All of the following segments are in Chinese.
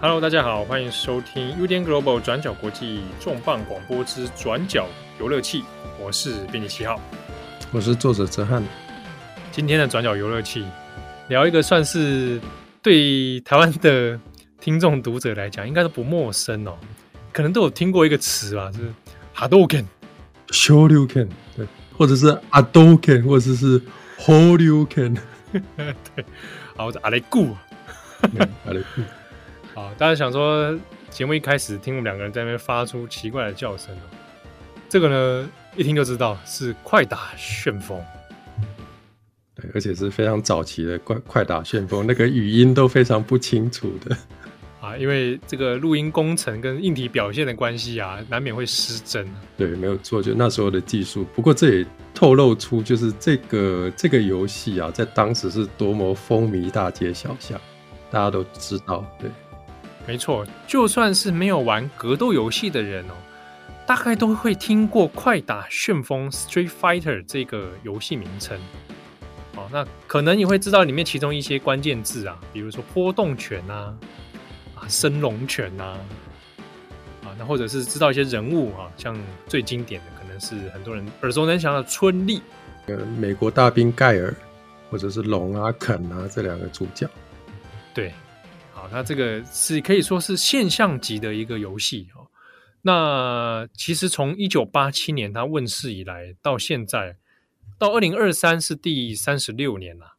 Hello，大家好，欢迎收听 UDN Global 转角国际重磅广播之转角游乐器，我是编辑七号，我是作者哲翰。今天的转角游乐器聊一个算是对台湾的听众读者来讲，应该都不陌生哦，可能都有听过一个词吧，就是 Hadouken、Shoryuken，对，或者是 Hadouken，或者是 Horyuken，对，好，阿雷固，阿雷固。好，大家想说节目一开始听我们两个人在那边发出奇怪的叫声，这个呢一听就知道是快打旋风，对，而且是非常早期的快快打旋风，那个语音都非常不清楚的 啊，因为这个录音工程跟硬体表现的关系啊，难免会失真。对，没有错，就那时候的技术。不过这也透露出就是这个这个游戏啊，在当时是多么风靡大街小巷，大家都知道，对。没错，就算是没有玩格斗游戏的人哦，大概都会听过“快打旋风 ”（Street Fighter） 这个游戏名称。哦，那可能你会知道里面其中一些关键字啊，比如说波动拳啊、啊升龙拳啊，啊，那或者是知道一些人物啊，像最经典的可能是很多人耳熟能详的春丽，呃，美国大兵盖尔，或者是龙啊、肯啊这两个主角，对。那这个是可以说是现象级的一个游戏哦。那其实从一九八七年它问世以来，到现在到二零二三是第三十六年了。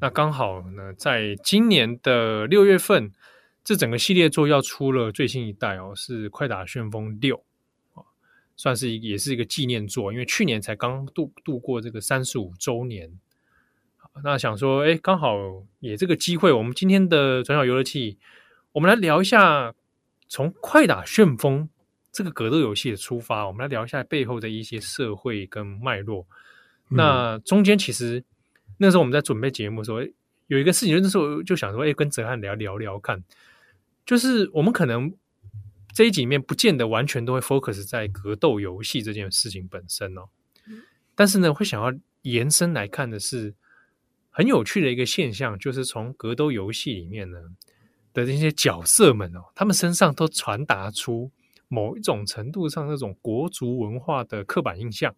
那刚好呢，在今年的六月份，这整个系列作要出了最新一代哦，是《快打旋风六》哦，算是也是一个纪念作，因为去年才刚度度过这个三十五周年。那想说，哎，刚好也这个机会，我们今天的转角游乐器，我们来聊一下从《快打旋风》这个格斗游戏的出发，我们来聊一下背后的一些社会跟脉络。嗯、那中间其实那时候我们在准备节目的时候，有一个事情，那时候就想说，哎，跟哲瀚聊聊聊看，就是我们可能这一集里面不见得完全都会 focus 在格斗游戏这件事情本身哦，但是呢，会想要延伸来看的是。很有趣的一个现象，就是从格斗游戏里面呢的这些角色们哦，他们身上都传达出某一种程度上那种国足文化的刻板印象。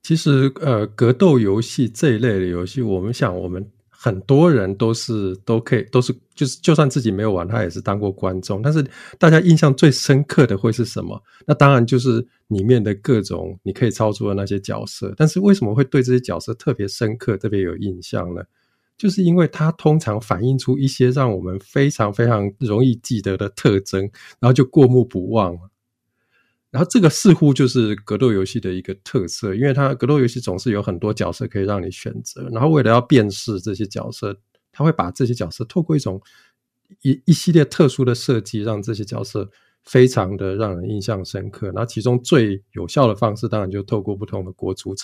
其实，呃，格斗游戏这一类的游戏，我们想，我们很多人都是都可以，都是就是，就算自己没有玩，他也是当过观众。但是，大家印象最深刻的会是什么？那当然就是里面的各种你可以操作的那些角色。但是，为什么会对这些角色特别深刻、特别有印象呢？就是因为它通常反映出一些让我们非常非常容易记得的特征，然后就过目不忘了。然后这个似乎就是格斗游戏的一个特色，因为它格斗游戏总是有很多角色可以让你选择，然后为了要辨识这些角色，它会把这些角色透过一种一一系列特殊的设计，让这些角色。非常的让人印象深刻，那其中最有效的方式，当然就透过不同的国足、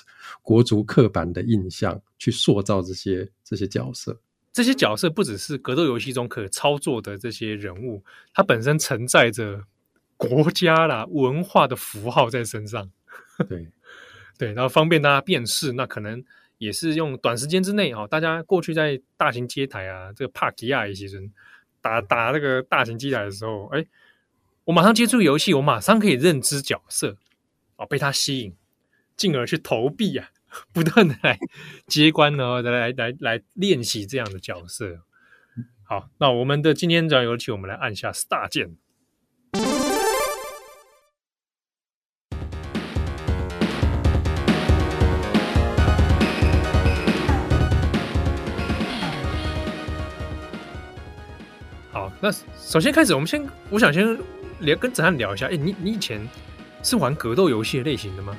国足刻板的印象去塑造这些这些角色。这些角色不只是格斗游戏中可操作的这些人物，它本身承载着国家啦文化的符号在身上。对 对，然后方便大家辨识，那可能也是用短时间之内啊，大家过去在大型街台啊，这个帕吉亚一些人打打那个大型机台的时候，哎。我马上接触游戏，我马上可以认知角色，哦，被他吸引，进而去投币啊，不断的来接关呢，来来来来练习这样的角色。好，那我们的今天转角游戏，我们来按下 Start 键。那首先开始，我们先，我想先。聊跟子涵聊一下，哎、你你以前是玩格斗游戏类型的吗？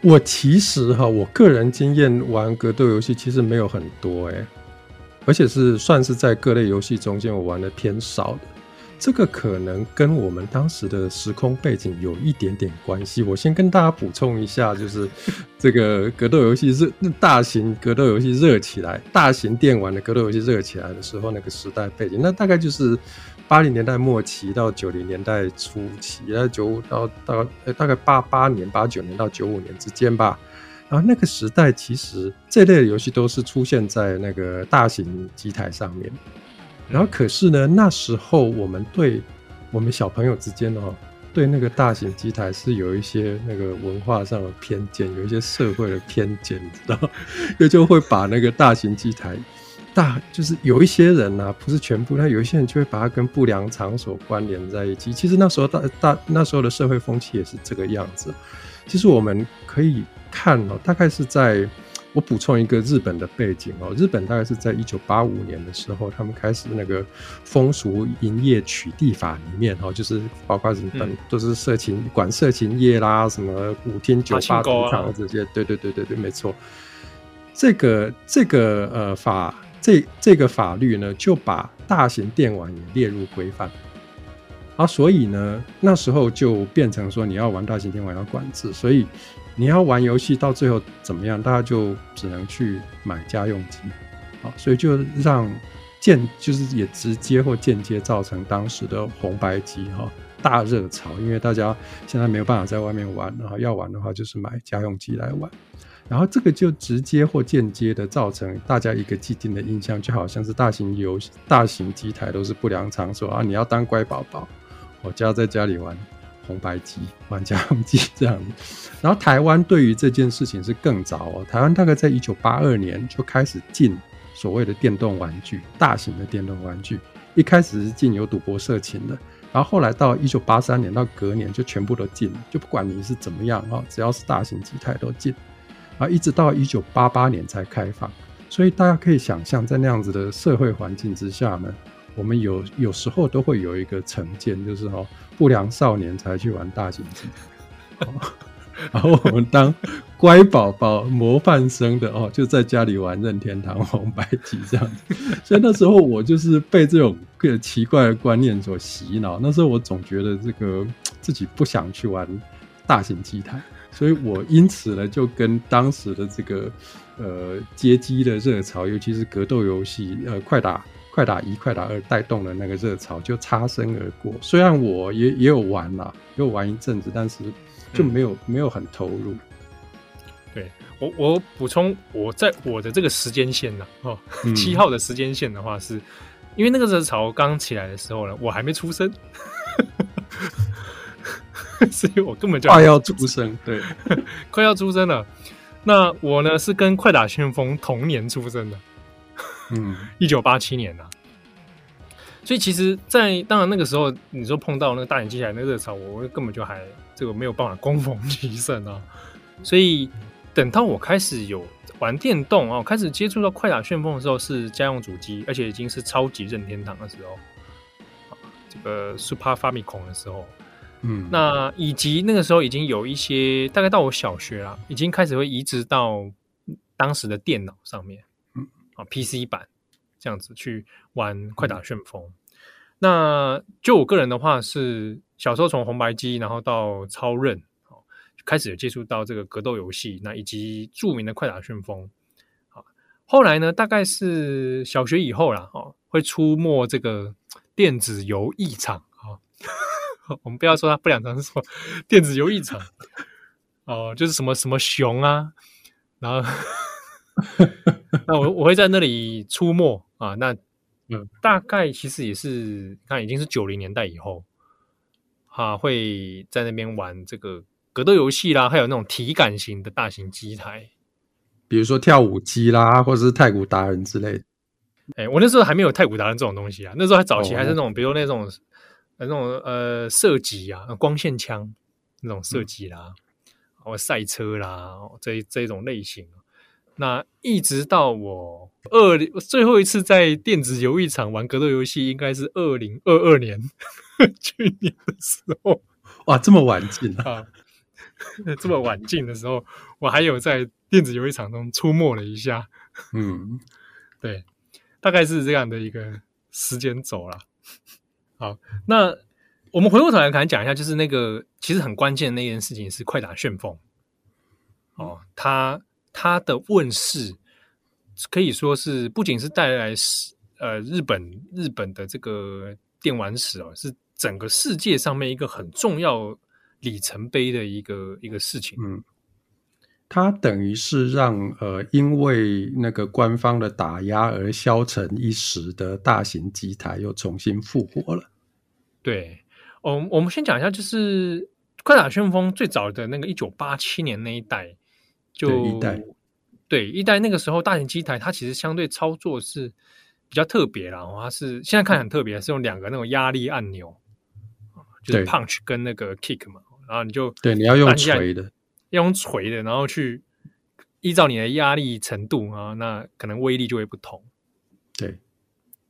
我其实哈，我个人经验玩格斗游戏其实没有很多哎、而且是算是在各类游戏中间我玩的偏少的。这个可能跟我们当时的时空背景有一点点关系。我先跟大家补充一下，就是这个格斗游戏热，大型格斗游戏热起来，大型电玩的格斗游戏热起来的时候，那个时代背景，那大概就是。八零年代末期到九零年代初期，九五到到大概八八年、八九年到九五年之间吧。然后那个时代，其实这类的游戏都是出现在那个大型机台上面。然后可是呢，那时候我们对我们小朋友之间哦，对那个大型机台是有一些那个文化上的偏见，有一些社会的偏见，你知道，也就会把那个大型机台。大就是有一些人呐、啊，不是全部，他有一些人就会把它跟不良场所关联在一起。其实那时候大大那时候的社会风气也是这个样子。其实我们可以看哦，大概是在我补充一个日本的背景哦，日本大概是在一九八五年的时候，他们开始那个风俗营业取缔法里面哦，就是包括日本都是色情管色情业啦，什么舞厅、酒吧、赌场这些，对对对对对，没错。这个这个呃法。这这个法律呢，就把大型电玩也列入规范，啊，所以呢，那时候就变成说，你要玩大型电玩要管制，所以你要玩游戏到最后怎么样，大家就只能去买家用机，啊，所以就让间就是也直接或间接造成当时的红白机哈大热潮，因为大家现在没有办法在外面玩，然后要玩的话就是买家用机来玩。然后这个就直接或间接的造成大家一个既定的印象，就好像是大型游戏、大型机台都是不良场所啊！你要当乖宝宝，我就要在家里玩红白机、玩家用机这样。然后台湾对于这件事情是更早哦，台湾大概在一九八二年就开始禁所谓的电动玩具，大型的电动玩具。一开始是禁有赌博色情的，然后后来到一九八三年到隔年就全部都禁了，就不管你是怎么样啊，只要是大型机台都禁。啊，一直到一九八八年才开放，所以大家可以想象，在那样子的社会环境之下呢，我们有有时候都会有一个成见，就是哦，不良少年才去玩大型机，然后我们当乖宝宝、模范生的哦，就在家里玩任天堂红白机这样子。所以那时候我就是被这种个奇怪的观念所洗脑，那时候我总觉得这个自己不想去玩大型机台。所以我因此呢，就跟当时的这个呃街机的热潮，尤其是格斗游戏，呃，快打、快打一、快打二带动了那个热潮，就擦身而过。虽然我也也有玩啦，也有玩一阵子，但是就没有、嗯、没有很投入。对我，我补充，我在我的这个时间线呢，哦，七号的时间线的话是，因为那个热潮刚起来的时候呢，我还没出生。所以我根本就快要出生，对，快要出生了。那我呢是跟快打旋风同年出生的，嗯，一九八七年呐、啊。所以其实在，在当然那个时候，你说碰到那个大型机台那个热潮，我根本就还这个没有办法攻逢其胜啊。所以等到我开始有玩电动啊，开始接触到快打旋风的时候，是家用主机，而且已经是超级任天堂的时候，这个 Super Famicom 的时候。嗯，那以及那个时候已经有一些，大概到我小学啦，已经开始会移植到当时的电脑上面，嗯，啊，PC 版这样子去玩快打旋风。嗯、那就我个人的话，是小时候从红白机，然后到超任，哦，开始有接触到这个格斗游戏，那以及著名的快打旋风。好，后来呢，大概是小学以后啦，哦，会出没这个电子游艺场啊。我们不要说它不良场所，电子游艺场哦，就是什么什么熊啊，然后 那我我会在那里出没啊。那嗯，大概其实也是看已经是九零年代以后啊，会在那边玩这个格斗游戏啦，还有那种体感型的大型机台，比如说跳舞机啦，或者是太古达人之类的。哎，我那时候还没有太古达人这种东西啊，那时候还早期还是那种，哦、比如那种。那种呃射击啊，光线枪那种射击啦，或、嗯、赛车啦，这这种类型。那一直到我二零最后一次在电子游戏场玩格斗游戏，应该是二零二二年 去年的时候。哇，这么晚进啊，啊！这么晚进的时候，我还有在电子游戏场中出没了一下。嗯，对，大概是这样的一个时间轴了。好，那我们回过头来，可能讲一下，就是那个其实很关键的那件事情是快打旋风。哦，它它的问世可以说是不仅是带来呃日本日本的这个电玩史哦，是整个世界上面一个很重要里程碑的一个一个事情。嗯，它等于是让呃，因为那个官方的打压而消沉一时的大型机台又重新复活了。对，我我们先讲一下，就是快打旋风最早的那个一九八七年那一代，就一代，对一代那个时候大型机台，它其实相对操作是比较特别啦，它是现在看很特别，是用两个那种压力按钮，就是 punch 跟那个 kick 嘛，然后你就对你要用锤的。要用锤的，然后去依照你的压力程度啊，那可能威力就会不同。对，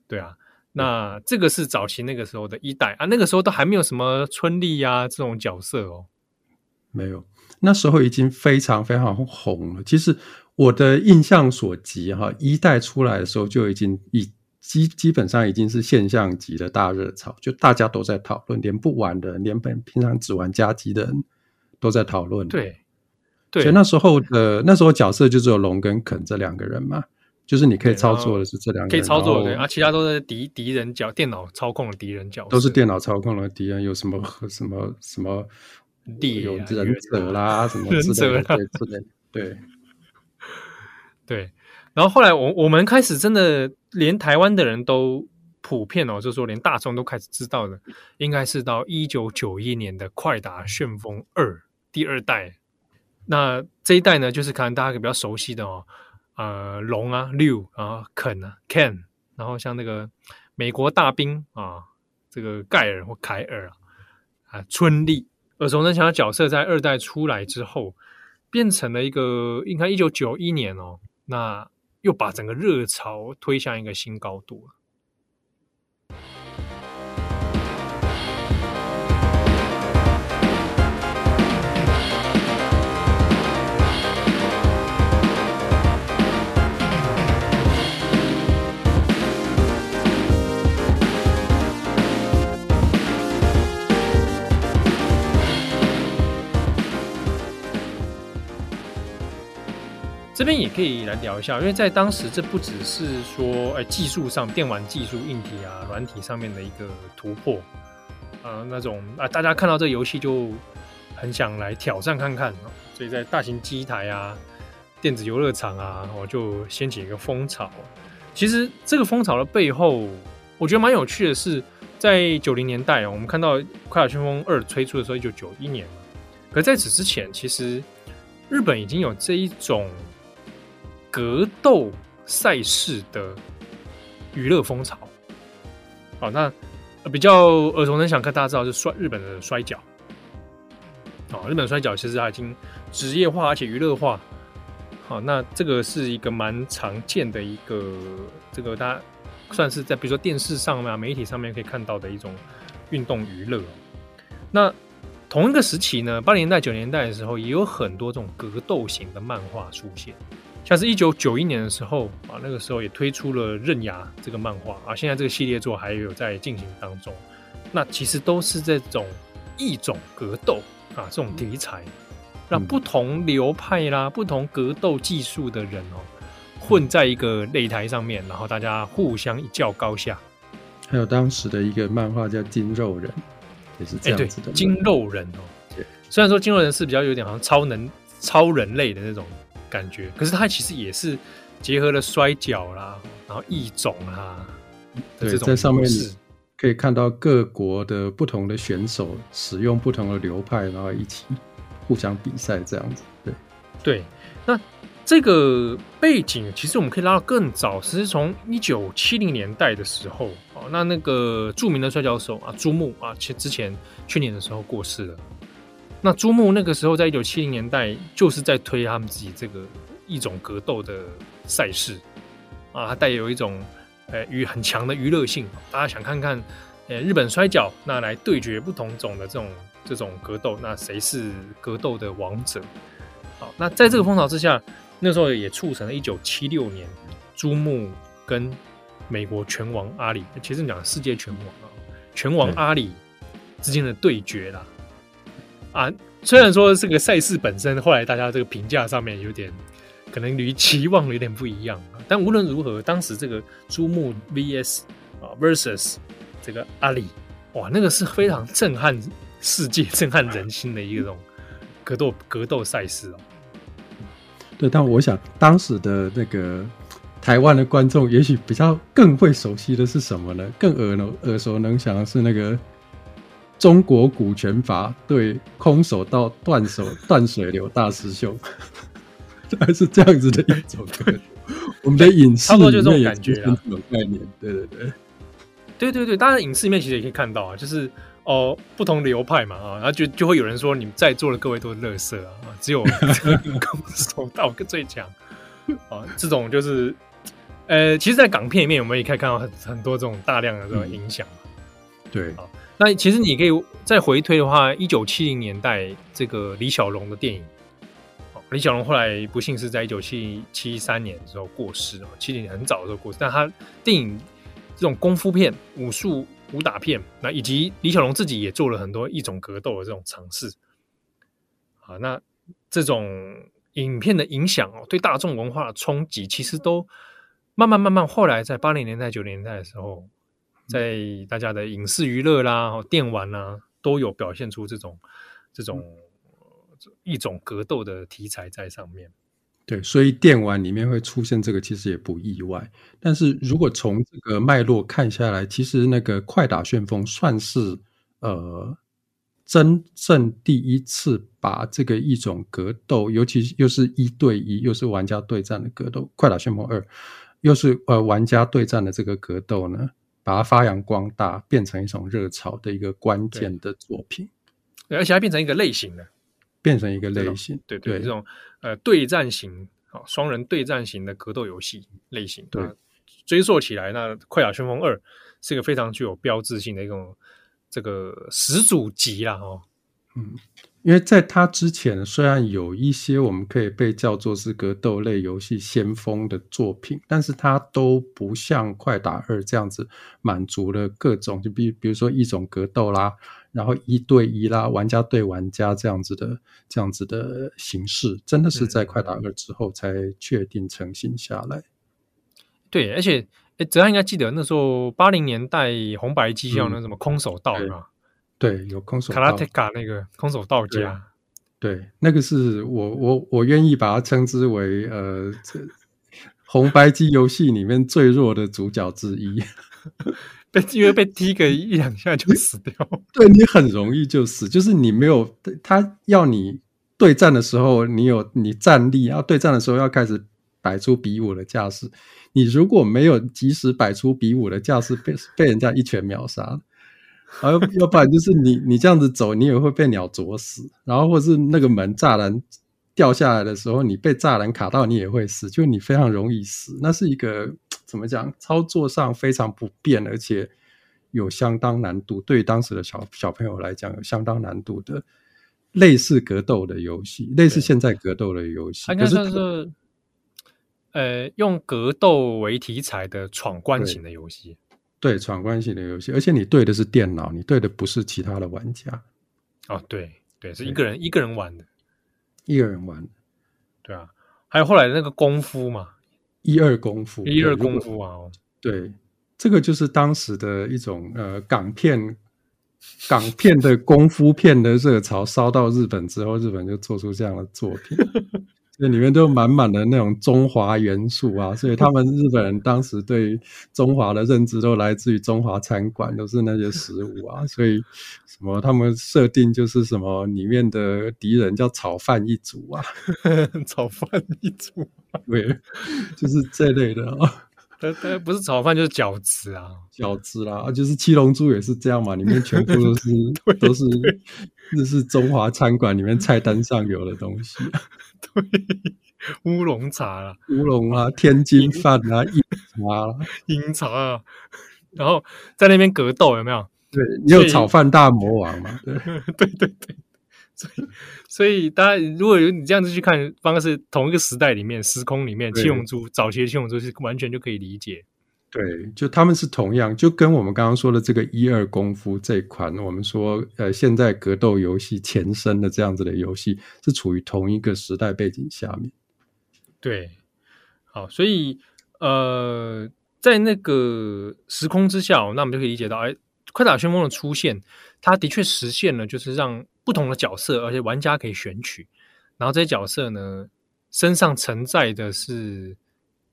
对啊，那这个是早期那个时候的一代啊，那个时候都还没有什么春丽啊这种角色哦，没有，那时候已经非常非常红了。其实我的印象所及，哈，一代出来的时候就已经已基基本上已经是现象级的大热潮，就大家都在讨论，连不玩的，连本平常只玩家机的人都在讨论。对。对，所以那时候的那时候角色就只有龙跟肯这两个人嘛，就是你可以操作的是这两个人，可以操作的对，啊，其他都是敌敌人角电脑操控的敌人角色，都是电脑操控的敌人，有什么 什么什么地有忍者啦，什么之类的，之类对 对。然后后来我我们开始真的连台湾的人都普遍哦，就是说连大众都开始知道的，应该是到一九九一年的《快打旋风二》第二代。那这一代呢，就是可能大家比较熟悉的哦，呃，龙啊，六，啊肯啊，Ken，然后像那个美国大兵啊，这个盖尔或凯尔啊，啊，春丽，耳熟能详的角色，在二代出来之后，变成了一个，应该一九九一年哦，那又把整个热潮推向一个新高度了。这边也可以来聊一下，因为在当时，这不只是说，哎，技术上电玩技术、硬体啊、软体上面的一个突破，啊、那种啊，大家看到这游戏就很想来挑战看看，所以在大型机台啊、电子游乐场啊，我就掀起一个风潮。其实这个风潮的背后，我觉得蛮有趣的是，在九零年代，我们看到《快打旋风二》推出的时候，一九九一年嘛，可在此之前，其实日本已经有这一种。格斗赛事的娱乐风潮，好，那比较耳熟能详，看大家知道是摔日本的摔跤，哦，日本摔跤其实它已经职业化而且娱乐化，好，那这个是一个蛮常见的一个，这个大家算是在比如说电视上面、媒体上面可以看到的一种运动娱乐。那同一个时期呢，八零年代、九零年代的时候，也有很多这种格斗型的漫画出现。像是一九九一年的时候啊，那个时候也推出了《刃牙》这个漫画啊，现在这个系列作还有在进行当中。那其实都是这种异种格斗啊，这种题材，让不同流派啦、不同格斗技术的人哦，混在一个擂台上面，然后大家互相一较高下。还有当时的一个漫画叫《金肉人》，也是这样子的。欸、筋肉人哦，对，虽然说金肉人是比较有点好像超能超人类的那种。感觉，可是它其实也是结合了摔角啦，然后异种啦，对，在上面可以看到各国的不同的选手使用不同的流派，然后一起互相比赛这样子。对，对，那这个背景其实我们可以拉到更早，其实从一九七零年代的时候啊，那那个著名的摔跤手啊，朱木啊，其实之前去年的时候过世了。那珠穆那个时候，在一九七零年代，就是在推他们自己这个一种格斗的赛事啊，它带有一种呃与很强的娱乐性。大家想看看，呃，日本摔角，那来对决不同种的这种这种格斗，那谁是格斗的王者？好，那在这个风潮之下，那时候也促成了一九七六年珠穆跟美国拳王阿里，其实讲世界拳王啊，拳王阿里之间的对决啦。啊，虽然说这个赛事本身后来大家这个评价上面有点可能与期望有点不一样，但无论如何，当时这个猪木 VS 啊 versus 这个阿里，哇，那个是非常震撼世界、震撼人心的一种格斗格斗赛事哦。对，但我想当时的那个台湾的观众，也许比较更会熟悉的是什么呢？更耳能耳熟能详的是那个中国股权法对空手道断手断水流大师兄，还是这样子的一种歌。我们的影视差不多就这种感觉啊，有概念。对对对，对对对，当然影视里面其实也可以看到啊，就是。哦，不同流派嘛啊，然后就就会有人说，你们在座的各位都是垃圾啊，只有 空手道最强啊，这种就是，呃，其实，在港片里面，我们也可以看到很很多这种大量的这种影响。对啊，那其实你可以再回推的话，一九七零年代这个李小龙的电影，李小龙后来不幸是在一九七七三年的时候过世哦，七零年很早的时候过世，但他电影这种功夫片、武术。武打片，那以及李小龙自己也做了很多一种格斗的这种尝试，啊，那这种影片的影响哦，对大众文化的冲击，其实都慢慢慢慢，后来在八零年代、九零年代的时候，在大家的影视娱乐啦、电玩啦，都有表现出这种这种一种格斗的题材在上面。对，所以电玩里面会出现这个，其实也不意外。但是如果从这个脉络看下来，其实那个快打旋风算是呃真正第一次把这个一种格斗，尤其又是一对一，又是玩家对战的格斗，快打旋风二又是呃玩家对战的这个格斗呢，把它发扬光大，变成一种热潮的一个关键的作品，而且它变成一个类型的。变成一个类型，对对，对，这种呃对战型啊，双人对战型的格斗游戏类型，对，追溯起来，那《快打旋风二》是一个非常具有标志性的一种这个始祖级啦，哦，嗯，因为在它之前，虽然有一些我们可以被叫做是格斗类游戏先锋的作品，但是它都不像《快打二》这样子满足了各种，就比比如说一种格斗啦。然后一对一啦，玩家对玩家这样子的这样子的形式，真的是在快打二之后才确定成型下来。对，而且哎泽安应该记得那时候八零年代红白机上那什么空手道是吧？对，有空手道。卡拉特卡那个空手道家，对，对，那个是我我我愿意把它称之为呃，这红白机游戏里面最弱的主角之一。被因为被踢个一两下就死掉，对，你很容易就死，就是你没有他要你对战的时候，你有你站立，要对战的时候要开始摆出比武的架势，你如果没有及时摆出比武的架势，被被人家一拳秒杀，而要不然就是你你这样子走，你也会被鸟啄死，然后或是那个门栅栏掉下来的时候，你被栅栏卡到，你也会死，就你非常容易死，那是一个。怎么讲？操作上非常不便，而且有相当难度。对于当时的小小朋友来讲，有相当难度的类似格斗的游戏，类似现在格斗的游戏。可是，是呃，用格斗为题材的闯关型的游戏。对，闯关型的游戏，而且你对的是电脑，你对的不是其他的玩家。哦，对对，是一个人一个人玩的，一个人玩。对啊，还有后来那个功夫嘛。一二功夫，一二功夫啊！对，这个就是当时的一种呃港片，港片的功夫片的热潮烧到日本之后，日本就做出这样的作品，这里面都满满的那种中华元素啊！所以他们日本人当时对中华的认知都来自于中华餐馆，都是那些食物啊！所以什么他们设定就是什么里面的敌人叫炒饭一族啊，炒饭一族。对，就是这类的啊，它它不是炒饭就是饺子啊，饺子啦，就是七龙珠也是这样嘛，里面全部都是 都是这是中华餐馆里面菜单上有的东西，对，乌龙茶啦，乌龙啊，天津饭啊，饮茶啦，饮茶啊，然后在那边格斗有没有？对，你有炒饭大魔王嘛？对，对 对对。所以，所以大家如果有你这样子去看，方是同一个时代里面、时空里面，七龙珠早期的七龙珠是完全就可以理解。对，就他们是同样，就跟我们刚刚说的这个一二功夫这一款，我们说呃，现在格斗游戏前身的这样子的游戏，是处于同一个时代背景下面。对，好，所以呃，在那个时空之下，那我们就可以理解到，哎，快打旋风的出现，它的确实现了，就是让。不同的角色，而且玩家可以选取，然后这些角色呢，身上承载的是，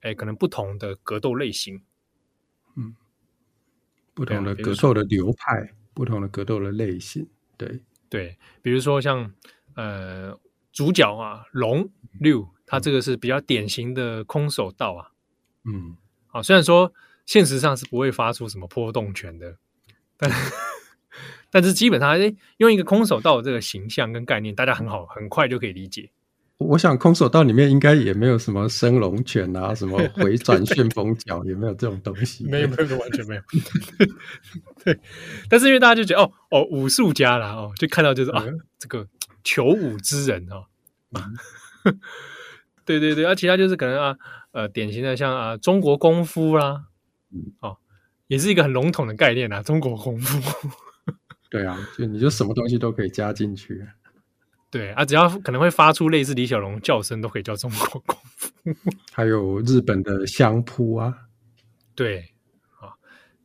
哎，可能不同的格斗类型，嗯，不同的格斗的流派，不同的格斗的类型，对。对，比如说像呃主角啊龙六，他这个是比较典型的空手道啊，嗯，啊，虽然说现实上是不会发出什么波动拳的，但但是基本上哎，用一个空手道的这个形象跟概念，大家很好很快就可以理解。我想空手道里面应该也没有什么升龙拳啊，什么 回转旋风脚，也没有这种东西。没有，没有，完全没有。对，但是因为大家就觉得哦哦，武术家啦哦，就看到就是啊，这个求武之人哦。对对对，而、啊、其他就是可能啊呃，典型的像啊中国功夫啦，哦，也是一个很笼统的概念啊，中国功夫。对啊，就你就什么东西都可以加进去。对啊，只要可能会发出类似李小龙叫声，都可以叫中国功夫。还有日本的相扑啊，对啊，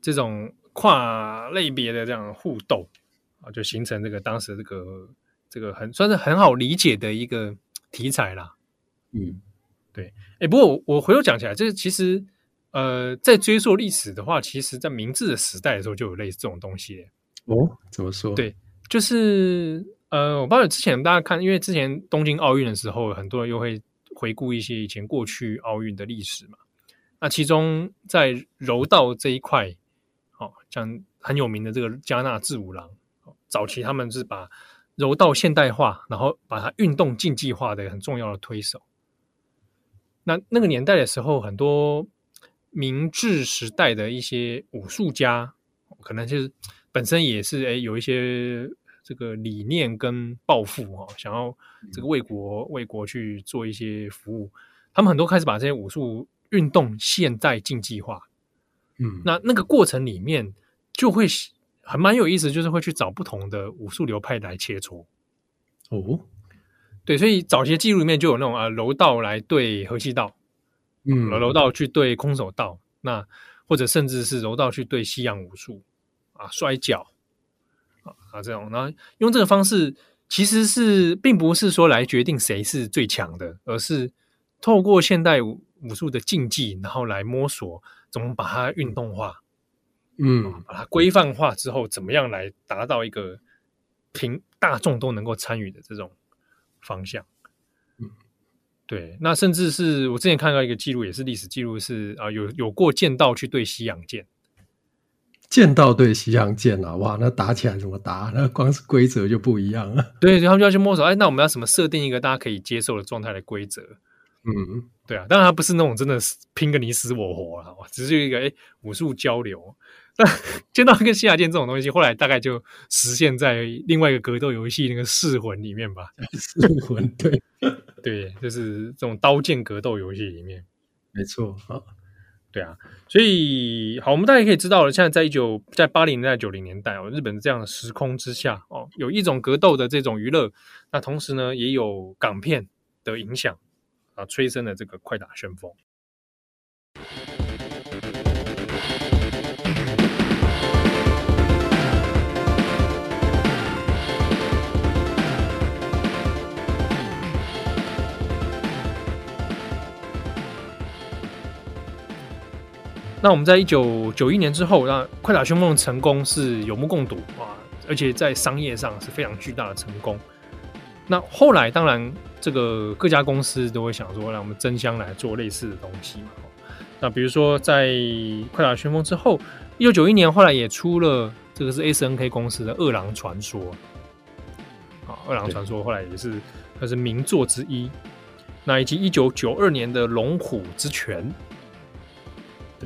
这种跨类别的这样互斗啊，就形成这个当时这个这个很算是很好理解的一个题材啦。嗯，对。哎，不过我我回头讲起来，这其实呃，在追溯历史的话，其实在明治的时代的时候就有类似这种东西。哦，怎么说？对，就是。呃，我不知道之前大家看，因为之前东京奥运的时候，很多人又会回顾一些以前过去奥运的历史嘛。那其中在柔道这一块，哦，像很有名的这个加纳治五郎，早期他们是把柔道现代化，然后把它运动竞技化的很重要的推手。那那个年代的时候，很多明治时代的一些武术家，可能就是本身也是哎有一些。这个理念跟抱负哦，想要这个为国为国去做一些服务，他们很多开始把这些武术运动现代竞技化。嗯，那那个过程里面就会还蛮有意思，就是会去找不同的武术流派来切磋。哦，对，所以早些记录里面就有那种啊，柔道来对河西道，嗯，柔道去对空手道，那或者甚至是柔道去对西洋武术啊，摔跤。啊，这种，然后用这个方式，其实是并不是说来决定谁是最强的，而是透过现代武武术的竞技，然后来摸索怎么把它运动化，嗯，把它规范化之后，怎么样来达到一个平大众都能够参与的这种方向。嗯，对，那甚至是我之前看到一个记录，也是历史记录是，是啊，有有过剑道去对西洋剑。剑道对西洋剑啊，哇，那打起来怎么打？那光是规则就不一样了。对，他们就要去摸索。哎，那我们要什么设定一个大家可以接受的状态的规则？嗯，对啊，当然它不是那种真的拼个你死我活了，只是一个哎武术交流。但剑道跟西洋剑这种东西，后来大概就实现在另外一个格斗游戏那个《噬魂》里面吧。噬魂，对对，就是这种刀剑格斗游戏里面，没错啊。对啊，所以好，我们大家可以知道了。现在在一九在八零年代、九零年代哦，日本这样的时空之下哦，有一种格斗的这种娱乐，那同时呢，也有港片的影响啊，催生了这个快打旋风。那我们在一九九一年之后，那快打旋风的成功是有目共睹啊，而且在商业上是非常巨大的成功。那后来当然，这个各家公司都会想说，让我们争相来做类似的东西嘛。那比如说，在快打旋风之后，一九九一年后来也出了这个是 SNK 公司的《饿狼传说》啊，《饿狼传说》后来也是它是名作之一。那以及一九九二年的《龙虎之拳》。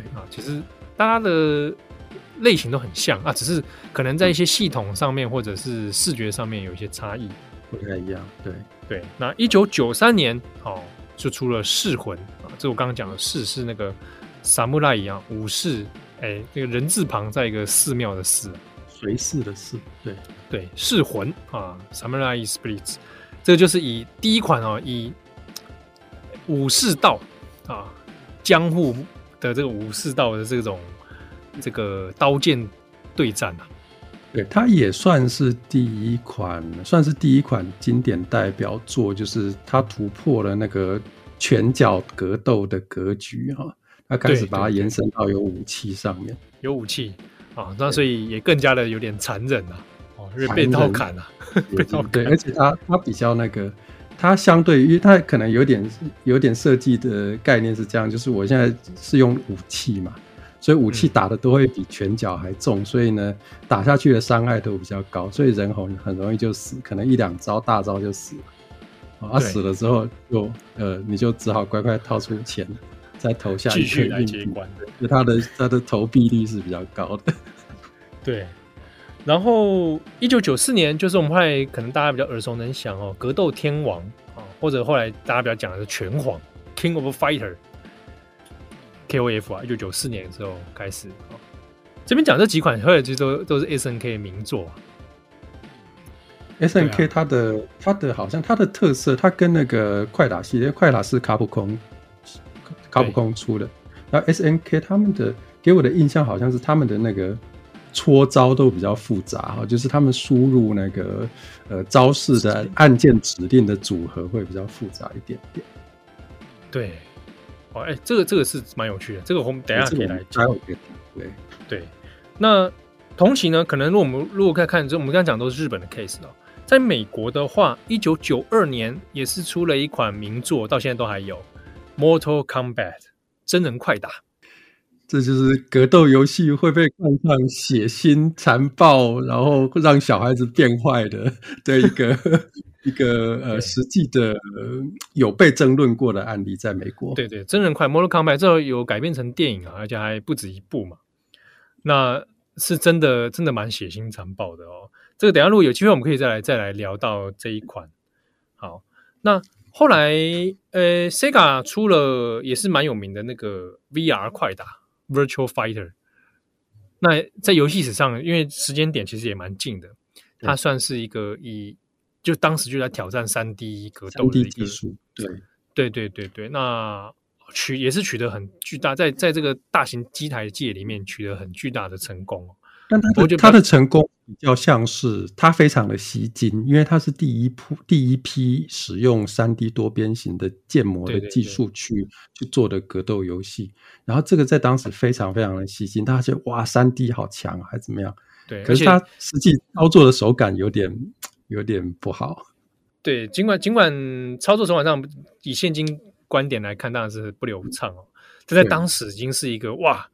对啊，其实大家的类型都很像啊，只是可能在一些系统上面或者是视觉上面有一些差异，不太一样。对对，那一九九三年哦，就出了《噬魂》啊，这我刚刚讲的“噬”是那个萨木拉一样武士，哎，那个人字旁在一个寺庙的“寺”，随侍的“寺”。对对，《噬魂》啊，Samurai Spirits，这个就是以第一款哦，以武士道啊，江户。的这个武士道的这种这个刀剑对战啊，对，它也算是第一款，算是第一款经典代表作，就是它突破了那个拳脚格斗的格局哈，他开始把它延伸到有武器上面，有武器啊，那所以也更加的有点残忍啊，哦，因为被刀砍啊，被刀砍，对，而且他他比较那个，他相对于它可能有点有点设计的概念是这样，就是我现在是用武器嘛。所以武器打的都会比拳脚还重，嗯、所以呢，打下去的伤害都比较高，所以人很很容易就死，可能一两招大招就死了。啊，死了之后就呃，你就只好乖乖掏出钱，再投下一个硬币。就他的他的投币率是比较高的。对。然后一九九四年，就是我们后来可能大家比较耳熟能详哦，格斗天王啊，或者后来大家比较讲的是拳皇 King of Fighter。KOF 啊，一九九四年的时候开始啊，这边讲这几款，后来其实都都是 SNK 的名作啊。SNK 它的、啊、它的好像它的特色，它跟那个快打系列，快打是卡普空卡普空出的，对然后 SNK 他们的给我的印象好像是他们的那个搓招都比较复杂哈，就是他们输入那个呃招式的按键指令的组合会比较复杂一点点。对。哦，哎、欸，这个这个是蛮有趣的，这个我们等一下可以来讲。对对，那同期呢，可能如果我们如果看看，就我们刚刚讲都是日本的 case 哦，在美国的话，一九九二年也是出了一款名作，到现在都还有《Mortal Kombat》真人快打。这就是格斗游戏会被冠上血腥、残暴，然后让小孩子变坏的的一个。一个呃，实际的有被争论过的案例，在美国，对对，真人快 Mortal Kombat 这有改编成电影啊，而且还不止一部嘛。那是真的，真的蛮血腥残暴的哦。这个等下如果有机会，我们可以再来再来聊到这一款。好，那后来呃，Sega 出了也是蛮有名的那个 VR 快打 Virtual Fighter。那在游戏史上，因为时间点其实也蛮近的，它算是一个以就当时就在挑战三 D 格斗的技术，对对对对对，那取也是取得很巨大，在在这个大型机台界里面取得很巨大的成功。但他的他的成功比较像是他非常的吸睛，因为他是第一铺第一批使用三 D 多边形的建模的技术去去做的格斗游戏。然后这个在当时非常非常的吸睛，大家觉得哇，三 D 好强，还怎么样？对，可是他实际操作的手感有点。有点不好，对，尽管尽管操作手法上以现今观点来看，当然是不流畅哦。这在当时已经是一个哇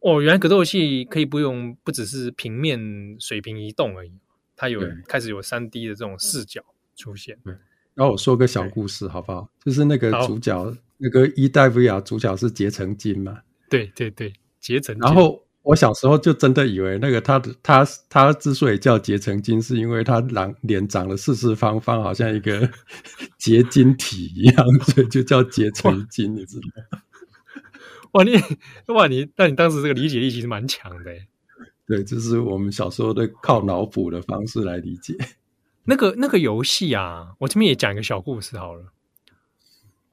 哦，原来格斗游戏可以不用不只是平面水平移动而已，它有对开始有三 D 的这种视角出现。对，然后我说个小故事好不好？就是那个主角那个一代 VR 主角是结成金嘛？对对对，结成金，然后。我小时候就真的以为那个他的他他之所以叫结成金，是因为他长脸长得四四方方，好像一个 结晶体一样，所以就叫结成金，你知道吗？哇，你哇你，那你当时这个理解力其实蛮强的。对，这是我们小时候的靠脑补的方式来理解。那个那个游戏啊，我这边也讲一个小故事好了。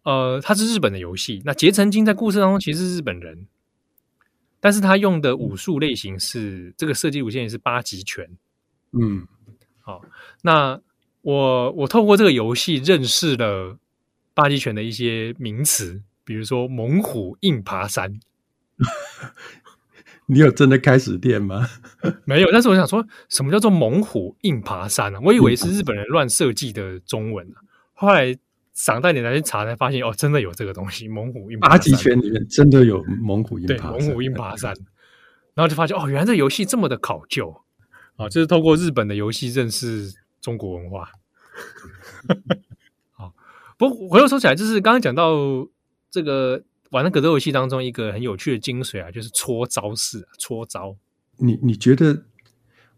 呃，它是日本的游戏，那结成金在故事当中其实是日本人。但是他用的武术类型是、嗯、这个设计路线也是八极拳，嗯，好，那我我透过这个游戏认识了八极拳的一些名词，比如说猛虎硬爬山。你有真的开始练吗？没有，但是我想说什么叫做猛虎硬爬山呢、啊？我以为是日本人乱设计的中文、啊、后来。长大点来去查，才发现哦，真的有这个东西。猛虎硬爬山，八极拳里面真的有猛虎硬爬山。对，猛虎硬爬山。然后就发现哦，原来这游戏这么的考究啊！就是透过日本的游戏认识中国文化。好，不过回头说起来，就是刚刚讲到这个玩的格斗游戏当中一个很有趣的精髓啊，就是搓招式、搓招。你你觉得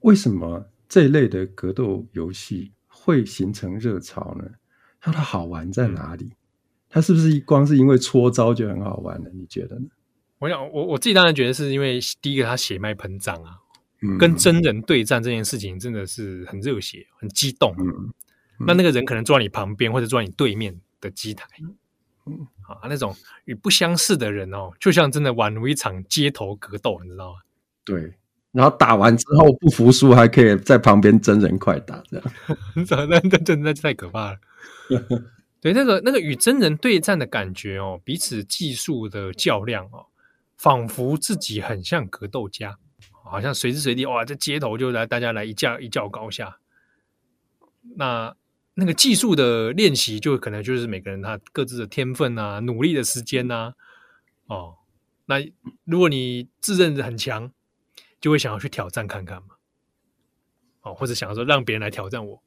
为什么这一类的格斗游戏会形成热潮呢？它的好玩在哪里？它是不是光是因为搓招就很好玩呢？你觉得呢？我想，我我自己当然觉得是因为第一个，它血脉膨胀啊，嗯、跟真人对战这件事情真的是很热血、很激动。嗯嗯、那那个人可能坐在你旁边，或者坐在你对面的机台，嗯，啊，那种与不相似的人哦，就像真的宛如一场街头格斗，你知道吗？对。然后打完之后不服输，还可以在旁边真人快打，这样，那那那真的太可怕了。对，那个那个与真人对战的感觉哦，彼此技术的较量哦，仿佛自己很像格斗家，好像随时随地哇，在街头就来大家来一较一较高下。那那个技术的练习，就可能就是每个人他各自的天分啊，努力的时间、啊，哦，那如果你自认很强，就会想要去挑战看看嘛，哦，或者想要说让别人来挑战我。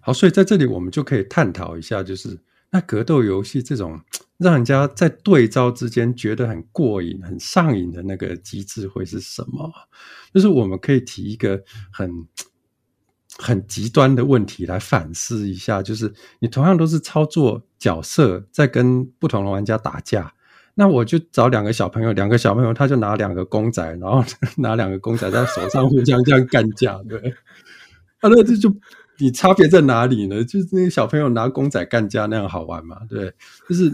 好，所以在这里我们就可以探讨一下，就是那格斗游戏这种让人家在对招之间觉得很过瘾、很上瘾的那个机制会是什么？就是我们可以提一个很。很极端的问题来反思一下，就是你同样都是操作角色在跟不同的玩家打架，那我就找两个小朋友，两个小朋友他就拿两个公仔，然后 拿两个公仔在手上互相这样干架，对，啊，那这就你差别在哪里呢？就是那个小朋友拿公仔干架那样好玩嘛？对，就是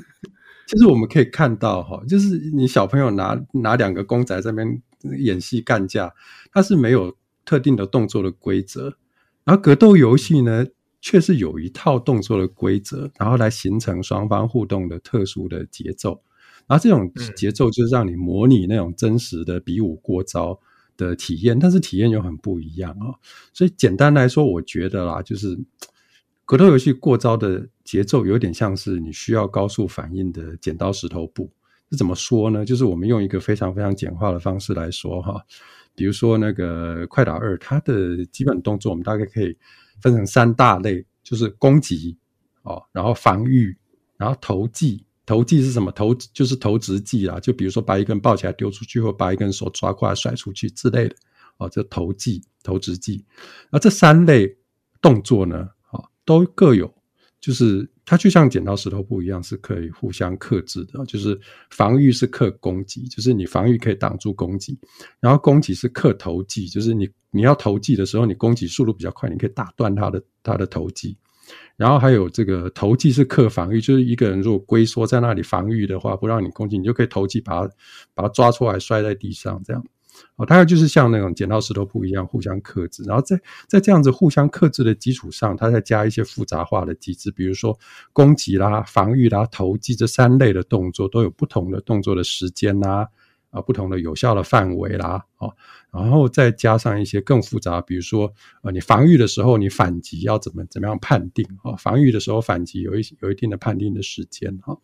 其实我们可以看到哈，就是你小朋友拿拿两个公仔在那边演戏干架，他是没有特定的动作的规则。然后格斗游戏呢，却是有一套动作的规则，然后来形成双方互动的特殊的节奏。然后这种节奏就是让你模拟那种真实的比武过招的体验，但是体验又很不一样啊、哦。所以简单来说，我觉得啦，就是格斗游戏过招的节奏有点像是你需要高速反应的剪刀石头布。是怎么说呢？就是我们用一个非常非常简化的方式来说哈。比如说那个快打二，它的基本动作我们大概可以分成三大类，就是攻击哦，然后防御，然后投技。投技是什么？投就是投掷技啦，就比如说把一个人抱起来丢出去，或把一个人手抓过来甩出去之类的哦，这投技、投掷技。那这三类动作呢，啊，都各有。就是它就像剪刀石头布一样，是可以互相克制的。就是防御是克攻击，就是你防御可以挡住攻击；然后攻击是克投技，就是你你要投技的时候，你攻击速度比较快，你可以打断他的他的投技。然后还有这个投技是克防御，就是一个人如果龟缩在那里防御的话，不让你攻击，你就可以投技把他把他抓出来摔在地上这样。哦，大概就是像那种剪刀石头布一样互相克制，然后在在这样子互相克制的基础上，它再加一些复杂化的机制，比如说攻击啦、防御啦、投机这三类的动作都有不同的动作的时间啦，啊，不同的有效的范围啦，哦，然后再加上一些更复杂，比如说呃，你防御的时候你反击要怎么怎么样判定啊？防御的时候反击有一有一定的判定的时间哈。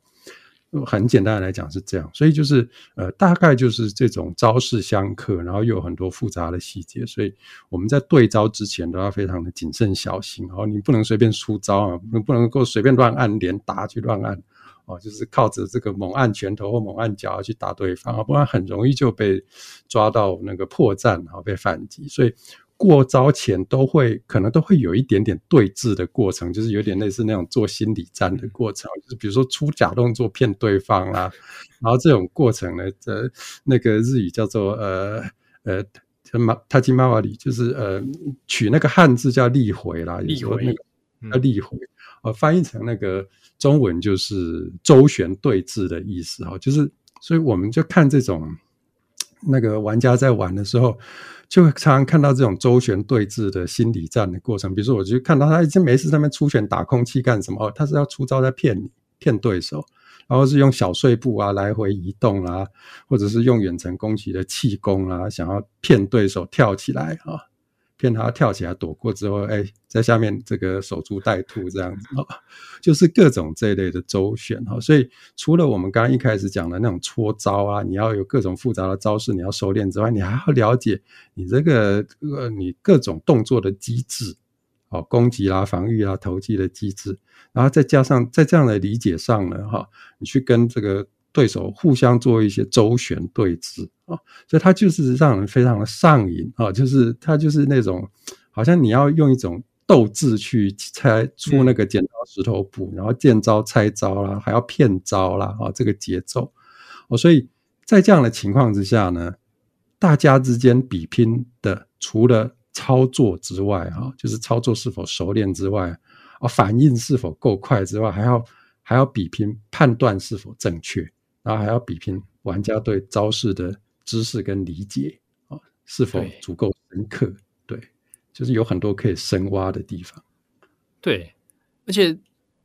很简单的来讲是这样，所以就是呃，大概就是这种招式相克，然后又有很多复杂的细节，所以我们在对招之前都要非常的谨慎小心。然后你不能随便出招啊，不能够随便乱按连打去乱按哦，就是靠着这个猛按拳头或猛按脚去打对方啊，不然很容易就被抓到那个破绽，然后被反击。所以。过招前都会可能都会有一点点对峙的过程，就是有点类似那种做心理战的过程，就是比如说出假动作骗对方啦，然后这种过程呢，这那个日语叫做呃呃马塔基马瓦里，就是呃取那个汉字叫立回啦，立回那个叫立回，呃翻译成那个中文就是周旋对峙的意思哈，就是所以我们就看这种那个玩家在玩的时候。就常常看到这种周旋对峙的心理战的过程，比如说，我就看到他一直没事在那边出拳打空气干什么？哦，他是要出招在骗你，骗对手，然后是用小碎步啊来回移动啊，或者是用远程攻击的气功啊，想要骗对手跳起来啊。骗他跳起来躲过之后，哎，在下面这个守株待兔这样子啊，就是各种这一类的周旋哈。所以除了我们刚刚一开始讲的那种搓招啊，你要有各种复杂的招式，你要熟练之外，你还要了解你这个呃你各种动作的机制，哦，攻击啦、防御啦、投技的机制，然后再加上在这样的理解上呢，哈，你去跟这个。对手互相做一些周旋对峙啊，所以他就是让人非常的上瘾啊，就是他就是那种好像你要用一种斗志去猜出那个剪刀石头布，然后见招拆招啦，还要骗招啦啊，这个节奏哦，所以在这样的情况之下呢，大家之间比拼的除了操作之外啊，就是操作是否熟练之外啊，反应是否够快之外，还要还要比拼判断是否正确。然后还要比拼玩家对招式的知识跟理解啊，是否足够深刻？对，对，就是有很多可以深挖的地方。对，而且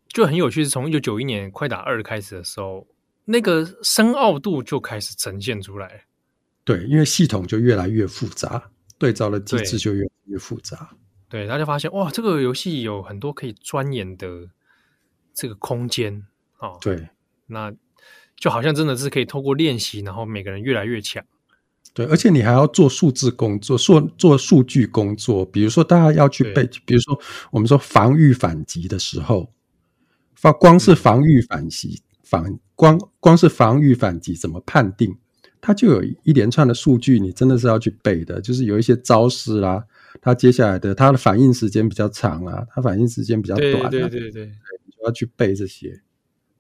就很有趣，是从一九九一年快打二开始的时候，那个深奥度就开始呈现出来。对，因为系统就越来越复杂，对照的机制就越来越复杂。对，大家发现哇，这个游戏有很多可以钻研的这个空间哦。对，那就好像真的是可以透过练习，然后每个人越来越强。对，而且你还要做数字工作，做做数据工作。比如说，大家要去背，比如说我们说防御反击的时候，发光是防御反击，防光光是防御反击怎么判定？它就有一连串的数据，你真的是要去背的。就是有一些招式啦、啊，它接下来的它的反应时间比较长啊，它反应时间比较短、啊，对对对对，你就要去背这些。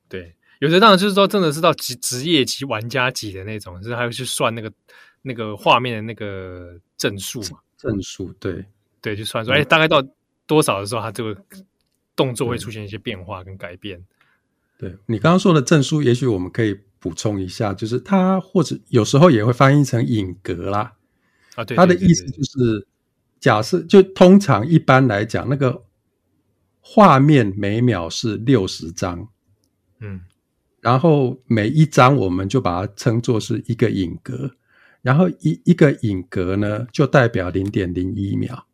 对，有的当然就是说，真的是到职职业级玩家级的那种，就是还要去算那个。那个画面的那个帧数嘛，帧数对对，就算说，哎、欸，大概到多少的时候，它这个动作会出现一些变化跟改变。对，你刚刚说的帧数，也许我们可以补充一下，就是它或者有时候也会翻译成影格啦。啊，对，它的意思就是，假设就通常一般来讲，那个画面每秒是六十张，嗯，然后每一张我们就把它称作是一个影格。然后一一个影格呢，就代表零点零一秒。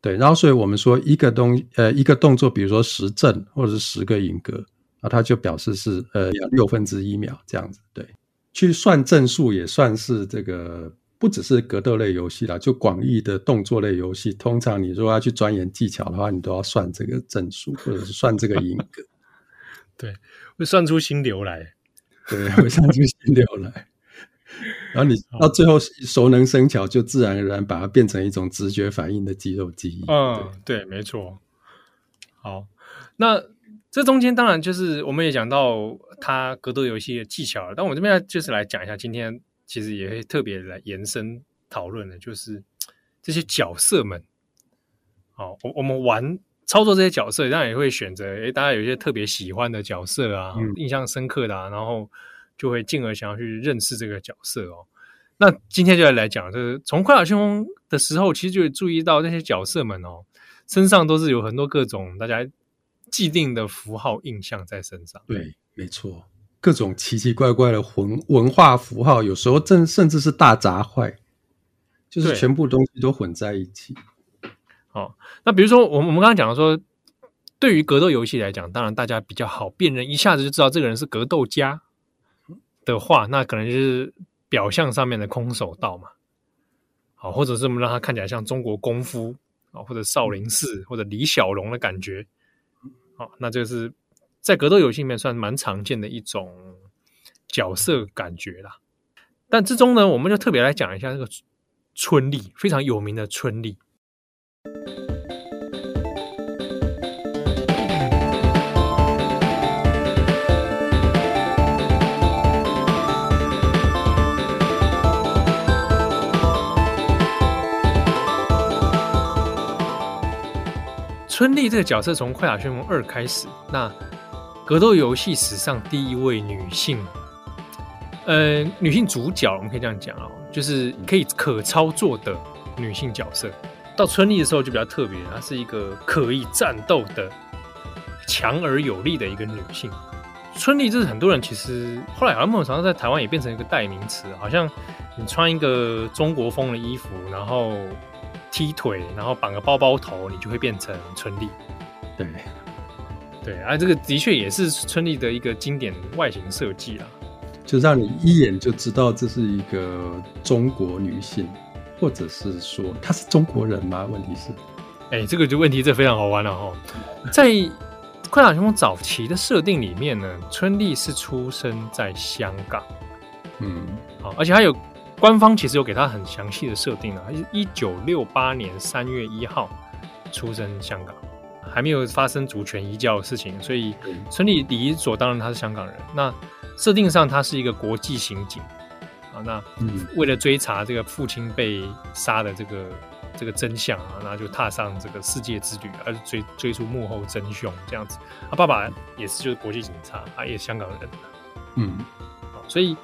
对，然后所以我们说一个东呃一个动作，比如说十帧或者是十个影格，啊，它就表示是呃六分之一秒这样子。对，去算帧数也算是这个，不只是格斗类游戏啦，就广义的动作类游戏，通常你如果要去钻研技巧的话，你都要算这个帧数或者是算这个影格。对，会算出心流来。对，会算出心流来。然后你到最后熟能生巧，就自然而然把它变成一种直觉反应的肌肉记忆。嗯，对，对，没错。好，那这中间当然就是我们也讲到它格斗游戏的技巧了。但我这边要就是来讲一下，今天其实也会特别来延伸讨论的，就是这些角色们。好，我我们玩操作这些角色，当然也会选择，诶，大家有一些特别喜欢的角色啊，嗯、印象深刻的啊，然后。就会进而想要去认识这个角色哦。那今天就来来讲，就是从《快打旋风》的时候，其实就会注意到那些角色们哦，身上都是有很多各种大家既定的符号印象在身上。对，没错，各种奇奇怪怪的文文化符号，有时候甚甚至是大杂烩，就是全部东西都混在一起。好，那比如说我我们刚刚讲的说，对于格斗游戏来讲，当然大家比较好辨认，一下子就知道这个人是格斗家。的话，那可能就是表象上面的空手道嘛，好，或者是我们让他看起来像中国功夫啊，或者少林寺或者李小龙的感觉，好，那这是在格斗游戏里面算蛮常见的一种角色感觉啦。但之中呢，我们就特别来讲一下这个春丽，非常有名的春丽。春丽这个角色从《快打旋风二》开始，那格斗游戏史上第一位女性，呃，女性主角，我们可以这样讲哦，就是可以可操作的女性角色。到春丽的时候就比较特别，她是一个可以战斗的、强而有力的一个女性。春丽这是很多人其实后来好像某种程度在台湾也变成一个代名词，好像你穿一个中国风的衣服，然后。踢腿，然后绑个包包头，你就会变成春丽。对，对啊，这个的确也是春丽的一个经典外形设计啦，就让你一眼就知道这是一个中国女性，或者是说她是中国人吗？问题是，哎，这个就问题这非常好玩了哦。在《快打旋风》早期的设定里面呢，春丽是出生在香港，嗯，好，而且还有。官方其实有给他很详细的设定啊，是一九六八年三月一号出生香港，还没有发生主权移交的事情，所以村里理所当然他是香港人。那设定上他是一个国际刑警啊，那为了追查这个父亲被杀的这个这个真相啊，那就踏上这个世界之旅，而追追出幕后真凶这样子。他爸爸也是就是国际警察，他也是香港人，嗯，所以。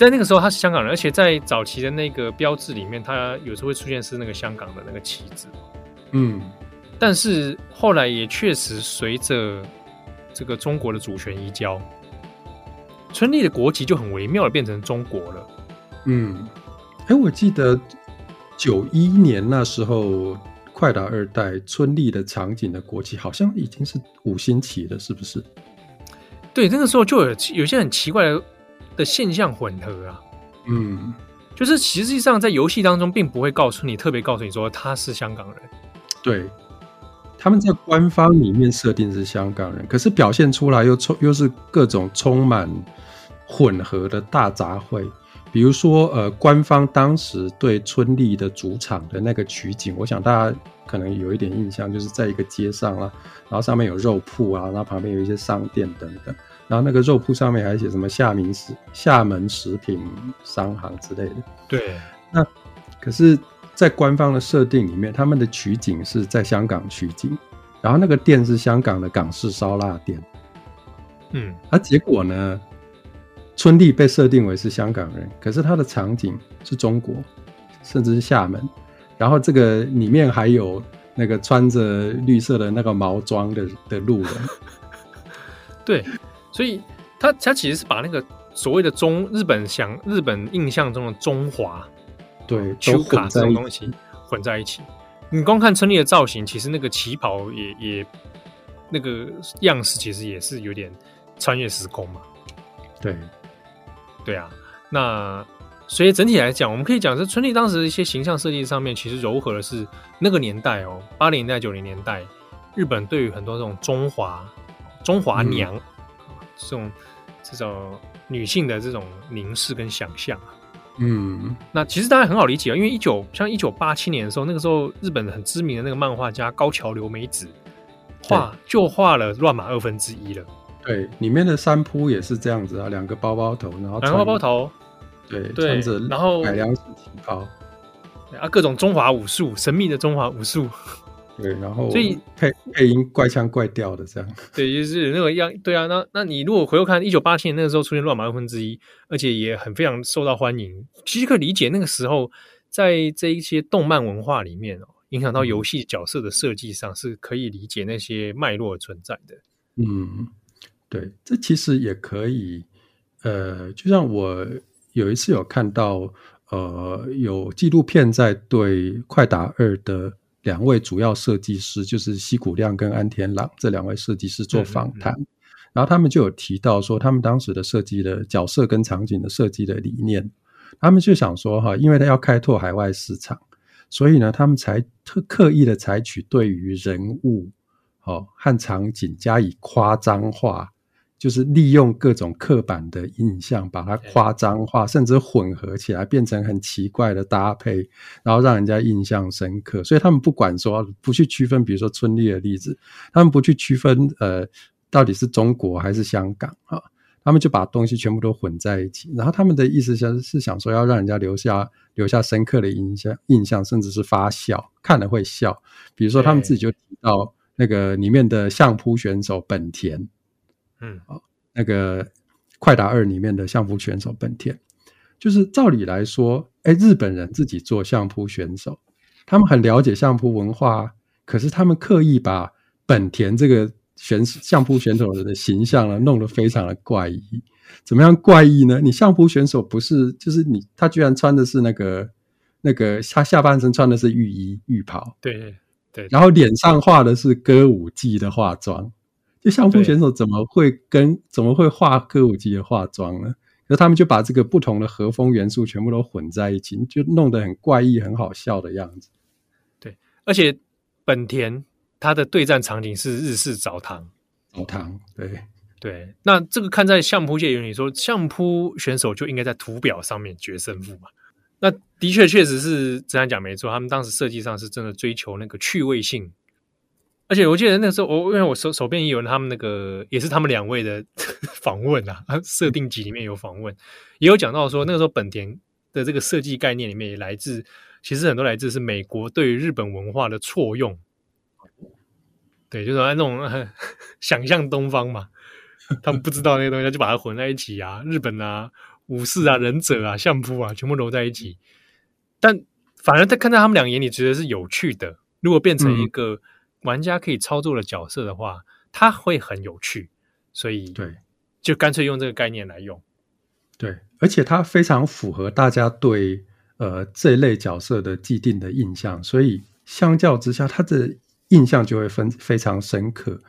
在那个时候，他是香港人，而且在早期的那个标志里面，他有时候会出现是那个香港的那个旗子。嗯，但是后来也确实随着这个中国的主权移交，春丽的国籍就很微妙的变成中国了。嗯，哎，我记得九一年那时候，快打二代春丽的场景的国旗好像已经是五星旗了，是不是？对，那个时候就有有些很奇怪的的现象混合啊。嗯，就是实际上在游戏当中并不会告诉你，特别告诉你说他是香港人。对，他们在官方里面设定是香港人，可是表现出来又充又是各种充满混合的大杂烩。比如说，呃，官方当时对春丽的主场的那个取景，我想大家可能有一点印象，就是在一个街上啦，然后上面有肉铺啊，然后旁边有一些商店等等，然后那个肉铺上面还写什么厦门食厦门食品商行之类的。对，那可是，在官方的设定里面，他们的取景是在香港取景，然后那个店是香港的港式烧腊店。嗯，而结果呢？春丽被设定为是香港人，可是他的场景是中国，甚至是厦门。然后这个里面还有那个穿着绿色的那个毛装的的路人。对，所以他他其实是把那个所谓的中日本想日本印象中的中华，对，秋卡这种东西混在一起。你光看春丽的造型，其实那个旗袍也也那个样式，其实也是有点穿越时空嘛。对。对啊，那所以整体来讲，我们可以讲，是春丽当时的一些形象设计上面，其实柔和的是那个年代哦，八零年代、九零年代，日本对于很多这种中华、中华娘、嗯、这种这种女性的这种凝视跟想象。嗯，那其实大家很好理解啊，因为一九像一九八七年的时候，那个时候日本很知名的那个漫画家高桥留美子画就画了乱马二分之一了。对，里面的三扑也是这样子啊，两个包包头，然后两个包包头，对，对穿着然后改良式旗袍，啊，各种中华武术，神秘的中华武术，对，然后所以配配音怪腔怪调的这样，对，就是那个样，对啊，那那你如果回头看一九八七年那个时候出现乱马二分之一，而且也很非常受到欢迎，其实可以理解那个时候在这一些动漫文化里面哦，影响到游戏角色的设计上是可以理解那些脉络存在的，嗯。对，这其实也可以，呃，就像我有一次有看到，呃，有纪录片在对《快打二》的两位主要设计师，就是西谷亮跟安田朗这两位设计师做访谈，嗯嗯嗯，然后他们就有提到说，他们当时的设计的角色跟场景的设计的理念，他们就想说，哈，因为他要开拓海外市场，所以呢，他们才特刻意的采取对于人物，哦，和场景加以夸张化。就是利用各种刻板的印象，把它夸张化，甚至混合起来，变成很奇怪的搭配，然后让人家印象深刻。所以他们不管说不去区分，比如说春丽的例子，他们不去区分呃到底是中国还是香港啊，他们就把东西全部都混在一起。然后他们的意思是是想说要让人家留下留下深刻的印象，印象甚至是发笑，看了会笑。比如说他们自己就提到那个里面的相扑选手本田。嗯，好，那个《快打二》里面的相扑选手本田，就是照理来说，哎，日本人自己做相扑选手，他们很了解相扑文化，可是他们刻意把本田这个选相扑选手的形象呢，弄得非常的怪异。怎么样怪异呢？你相扑选手不是，就是你，他居然穿的是那个那个他下半身穿的是浴衣浴袍，对对，对，然后脸上画的是歌舞伎的化妆。就相扑选手怎么会跟怎么会画歌舞伎的化妆呢？那他们就把这个不同的和风元素全部都混在一起，就弄得很怪异、很好笑的样子。对，而且本田他的对战场景是日式澡堂，澡堂。对对，那这个看在相扑界眼里说，相扑选手就应该在图表上面决胜负嘛。那的确确实是这样讲没错，他们当时设计上是真的追求那个趣味性。而且我记得那个时候，我因为我手手边也有他们那个，也是他们两位的 访问啊，设定集里面有访问，也有讲到说，那个时候本田的这个设计概念里面也来自，其实很多来自是美国对于日本文化的错用，对，就是那种 想象东方嘛，他们不知道那个东西，他就把它混在一起啊，日本啊，武士啊，忍者啊，相扑啊，全部揉在一起，但反而在看在他们两个眼里，觉得是有趣的，如果变成一个。玩家可以操作的角色的话，它会很有趣，所以对，就干脆用这个概念来用。对，而且它非常符合大家对呃这一类角色的既定的印象，所以相较之下，它的印象就会分非常深刻。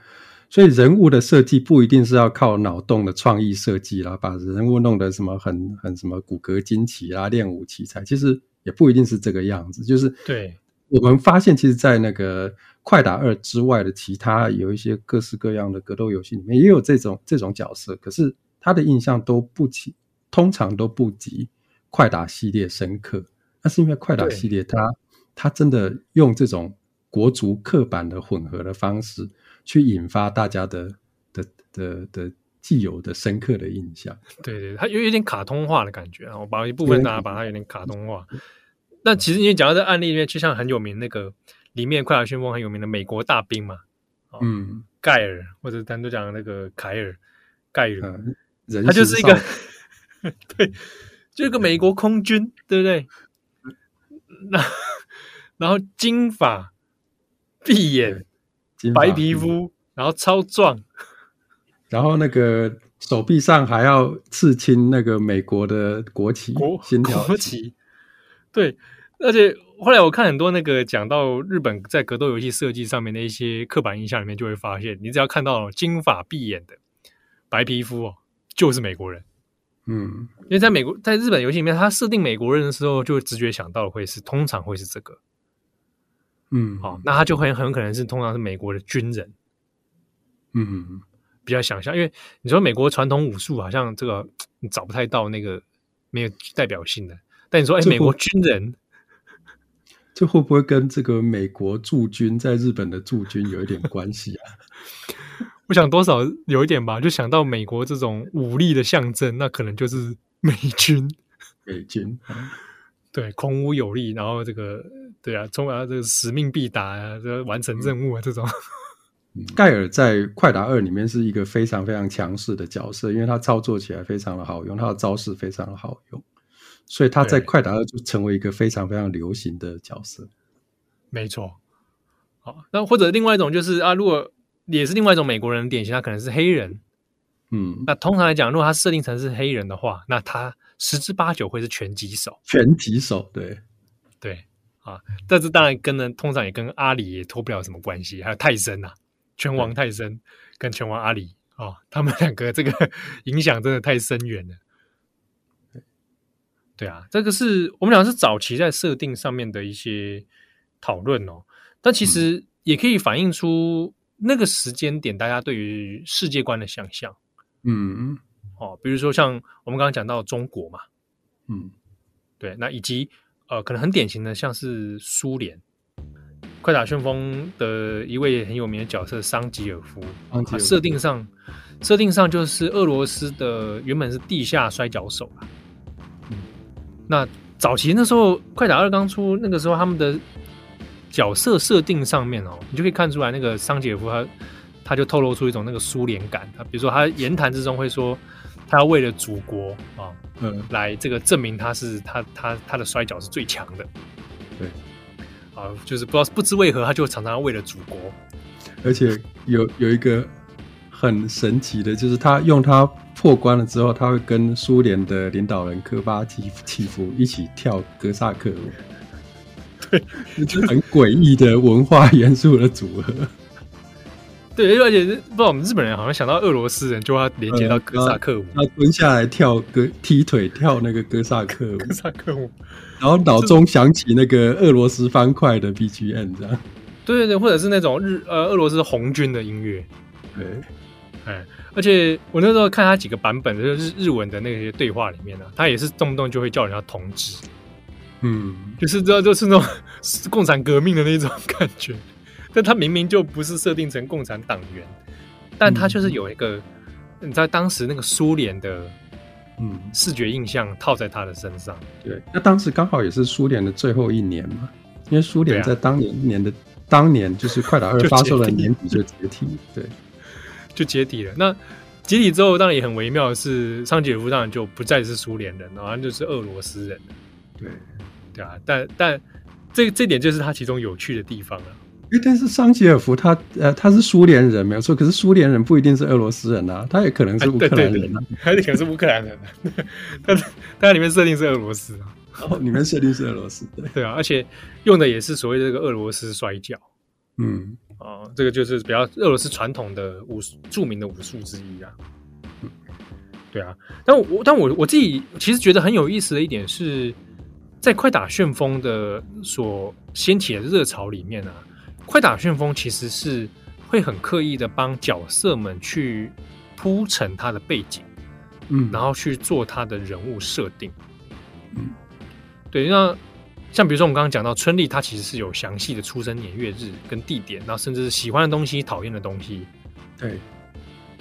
所以人物的设计不一定是要靠脑洞的创意设计啦，把人物弄得什么很很什么骨骼惊奇啦、练武奇才，其实也不一定是这个样子。就是对我们发现，其实，在那个快打二之外的其他有一些各式各样的格斗游戏里面，也有这种这种角色，可是他的印象都不及，通常都不及快打系列深刻。那是因为快打系列它它真的用这种国足刻板的混合的方式。去引发大家的的的的既有的深刻的印象，对对，它有有点卡通化的感觉啊。我把一部分大家把它有点卡通化。那其实你讲到这案例里面，就像很有名那个里面《快打旋风》很有名的美国大兵嘛，嗯，盖尔或者单独讲那个凯尔盖尔，嗯、他就是一个 对，就一个美国空军，对不对？那然后金发碧眼。白皮肤，然后超壮，然后那个手臂上还要刺青那个美国的国旗，国国旗。对，而且后来我看很多那个讲到日本在格斗游戏设计上面的一些刻板印象里面，就会发现，你只要看到金发碧眼的白皮肤哦，就是美国人。嗯，因为在美国，在日本游戏里面，他设定美国人的时候，就直觉想到会是，通常会是这个。嗯，好、哦，那他就会很可能是通常是美国的军人，嗯，比较想象，因为你说美国传统武术好像这个你找不太到那个没有代表性的，但你说哎，美国军人，这会不会跟这个美国驻军在日本的驻军有一点关系啊？我想多少有一点吧，就想到美国这种武力的象征，那可能就是美军，美军，对，孔武有力，然后这个。对啊，从啊，这个使命必达啊，这完成任务啊，这种。盖尔在《快打二》里面是一个非常非常强势的角色，因为他操作起来非常的好用，他的招式非常的好用，所以他在《快打二》就成为一个非常非常流行的角色。没错。好，那或者另外一种就是啊，如果也是另外一种美国人的典型，他可能是黑人。嗯，那通常来讲，如果他设定成是黑人的话，那他十之八九会是拳击手。拳击手，对，对。啊，但是当然跟呢，通常也跟阿里也脱不了什么关系。还有泰森呐，拳王泰森跟拳王阿里啊，他们两个这个 影响真的太深远了。对啊，这个是我们俩是早期在设定上面的一些讨论哦。但其实也可以反映出那个时间点大家对于世界观的想象。嗯，哦，比如说像我们刚刚讲到中国嘛，嗯，对，那以及。呃，可能很典型的，像是苏联《快打旋风》的一位很有名的角色桑吉尔夫，啊，设定上设定上就是俄罗斯的原本是地下摔跤手啊。嗯，那早期那时候《快打二》刚出，那个时候他们的角色设定上面哦，你就可以看出来，那个桑杰夫他他就透露出一种那个苏联感。他比如说他言谈之中会说。他要为了祖国啊，嗯，来这个证明他是他他他的摔跤是最强的，对，啊，就是不知道不知为何他就常常为了祖国，而且有有一个很神奇的，就是他用他破关了之后，他会跟苏联的领导人科巴契契夫一起跳哥萨克舞，对，就 很诡异的文化元素的组合。对，而且不知道我们日本人好像想到俄罗斯人就要连接到哥萨克舞，他蹲下来跳哥踢腿跳那个哥萨克舞，哥萨克舞，然后脑中想起那个俄罗斯方块的 BGM 这样。对对对，或者是那种日呃俄罗斯红军的音乐。对，哎，而且我那时候看他几个版本的就是日文的那些对话里面呢、啊，他也是动不动就会叫人家同志，嗯，就是知道就是那种 共产革命的那种感觉。但他明明就不是设定成共产党员，但他就是有一个，嗯、你知道当时那个苏联的，嗯，视觉印象套在他的身上。对，那当时刚好也是苏联的最后一年嘛，因为苏联在当年年的、啊、当年就是快打二发售的年底就解体，对，就解体了。那解体之后，当然也很微妙的是，桑吉尔夫当然就不再是苏联人，然后就是俄罗斯人。对，对啊，但但这这点就是他其中有趣的地方了。哎，但是桑吉尔夫他呃他是苏联人没有错，可是苏联人不一定是俄罗斯人啊，他也可能是乌克兰人啊，他也可能是乌克兰人，但是但里面设定是俄罗斯啊，哦，里面设定是俄罗斯，对对啊，而且用的也是所谓的这个俄罗斯摔跤，嗯，哦，这个就是比较俄罗斯传统的武术著名的武术之一啊，嗯，对啊，但我但我我自己其实觉得很有意思的一点是在快打旋风的所掀起的热潮里面啊。快打旋风其实是会很刻意的帮角色们去铺陈他的背景，嗯，然后去做他的人物设定，嗯，对。那像比如说我们刚刚讲到春丽，她其实是有详细的出生年月日跟地点，然后甚至是喜欢的东西、讨厌的东西，对，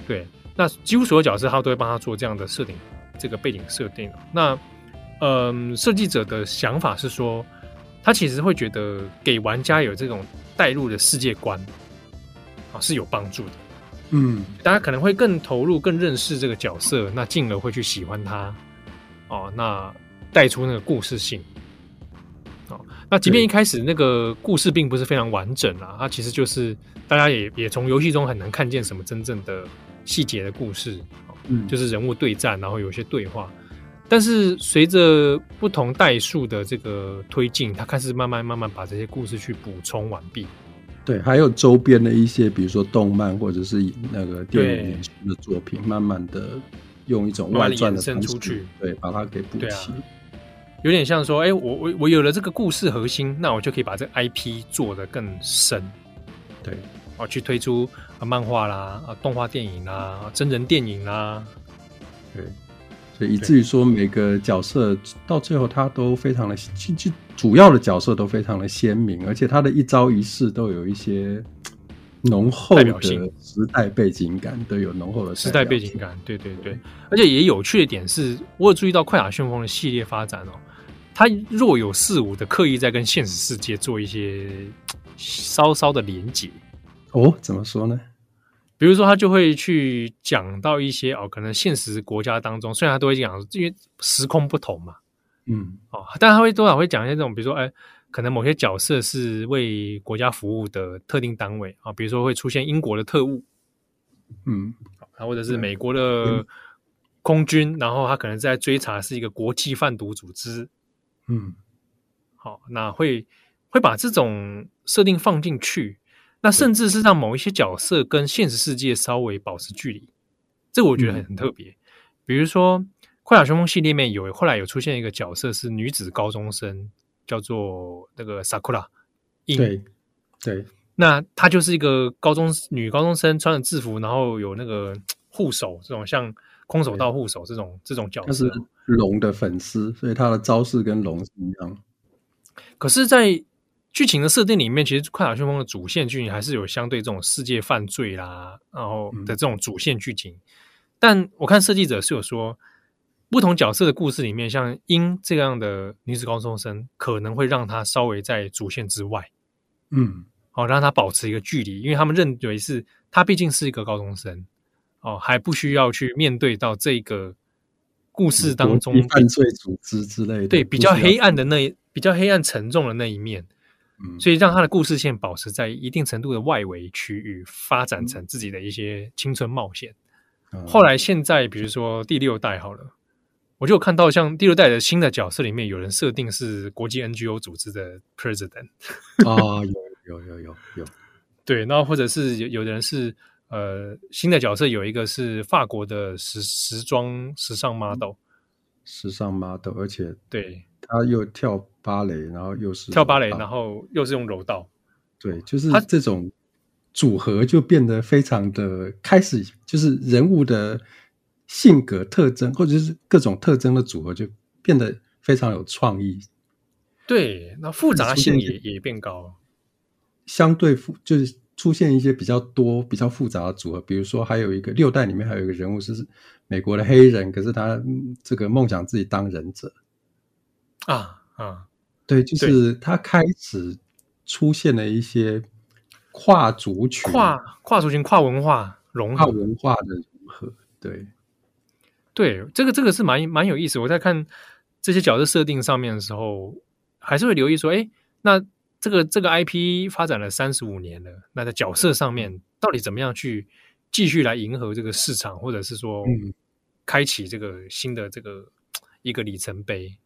对。那几乎所有角色他都会帮他做这样的设定，这个背景设定。那嗯，设计者的想法是说，他其实会觉得给玩家有这种。带入的世界观啊是有帮助的，嗯，大家可能会更投入、更认识这个角色，那进而会去喜欢他哦。那带出那个故事性哦。那即便一开始那个故事并不是非常完整啊，它其实就是大家也也从游戏中很难看见什么真正的细节的故事，嗯，就是人物对战，然后有些对话。但是随着不同代数的这个推进，它开始慢慢慢慢把这些故事去补充完毕。对，还有周边的一些，比如说动漫或者是那个电影的作品，慢慢的用一种外传的方式出去，对，把它给补齐。有点像说，哎，我我我有了这个故事核心，那我就可以把这个 IP 做得更深。对，哦，去推出啊漫画啦，啊动画电影啦，真人电影啦，对。所以以至于说每个角色到最后他都非常的，就就主要的角色都非常的鲜明，而且他的一招一式都有一些浓厚的时代背景感，都有浓厚的时代背景感。对对对，而且也有趣的点是，我有注意到《快打旋风》的系列发展哦，他若有似无的刻意在跟现实世界做一些稍稍的连接。哦，怎么说呢？比如说，他就会去讲到一些哦，可能现实国家当中，虽然他都会讲，因为时空不同嘛，嗯，哦，但他会多少会讲一些这种，比如说，哎，可能某些角色是为国家服务的特定单位啊，比如说会出现英国的特务，嗯，啊或者是美国的空军，然后他可能在追查是一个国际贩毒组织，嗯，好，那会会把这种设定放进去。那甚至是让某一些角色跟现实世界稍微保持距离，这我觉得很很特别。嗯、比如说《快打旋风》系列面有后来有出现一个角色是女子高中生，叫做那个 Sakura。对对，那她就是一个高中女高中生，穿着制服，然后有那个护手这种像空手道护手这种这种角色。他是龙的粉丝，所以他的招式跟龙是一样。可是，在剧情的设定里面，其实《快打旋风》的主线剧情还是有相对这种世界犯罪啦，然后的这种主线剧情。嗯、但我看设计者是有说，不同角色的故事里面，像英这样的女子高中生，可能会让她稍微在主线之外，嗯，好、哦、让她保持一个距离，因为他们认为是她毕竟是一个高中生，哦，还不需要去面对到这个故事当中犯罪组织之类的，对比较黑暗的那比较黑暗沉重的那一面。所以让他的故事线保持在一定程度的外围区域，发展成自己的一些青春冒险。嗯、后来现在，比如说第六代好了，我就有看到像第六代的新的角色里面，有人设定是国际 NGO 组织的 President 啊，有有有有有，对，然后或者是有有的人是呃新的角色，有一个是法国的时时装时尚 model，时尚 model，而且对。他又跳芭蕾，然后又是跳芭蕾，然后又是用柔道，对，就是他这种组合就变得非常的开始，就是人物的性格特征或者是各种特征的组合就变得非常有创意。对，那复杂性也也变高，相对复就是出现一些比较多、比较复杂的组合，比如说还有一个六代里面还有一个人物是美国的黑人，可是他这个梦想自己当忍者。啊啊，对，就是他开始出现了一些跨族群、跨跨族群、跨文化融合、跨文化的融合。对，对，这个这个是蛮蛮有意思。我在看这些角色设定上面的时候，还是会留意说，哎，那这个这个 IP 发展了三十五年了，那在角色上面到底怎么样去继续来迎合这个市场，或者是说，开启这个新的这个一个里程碑？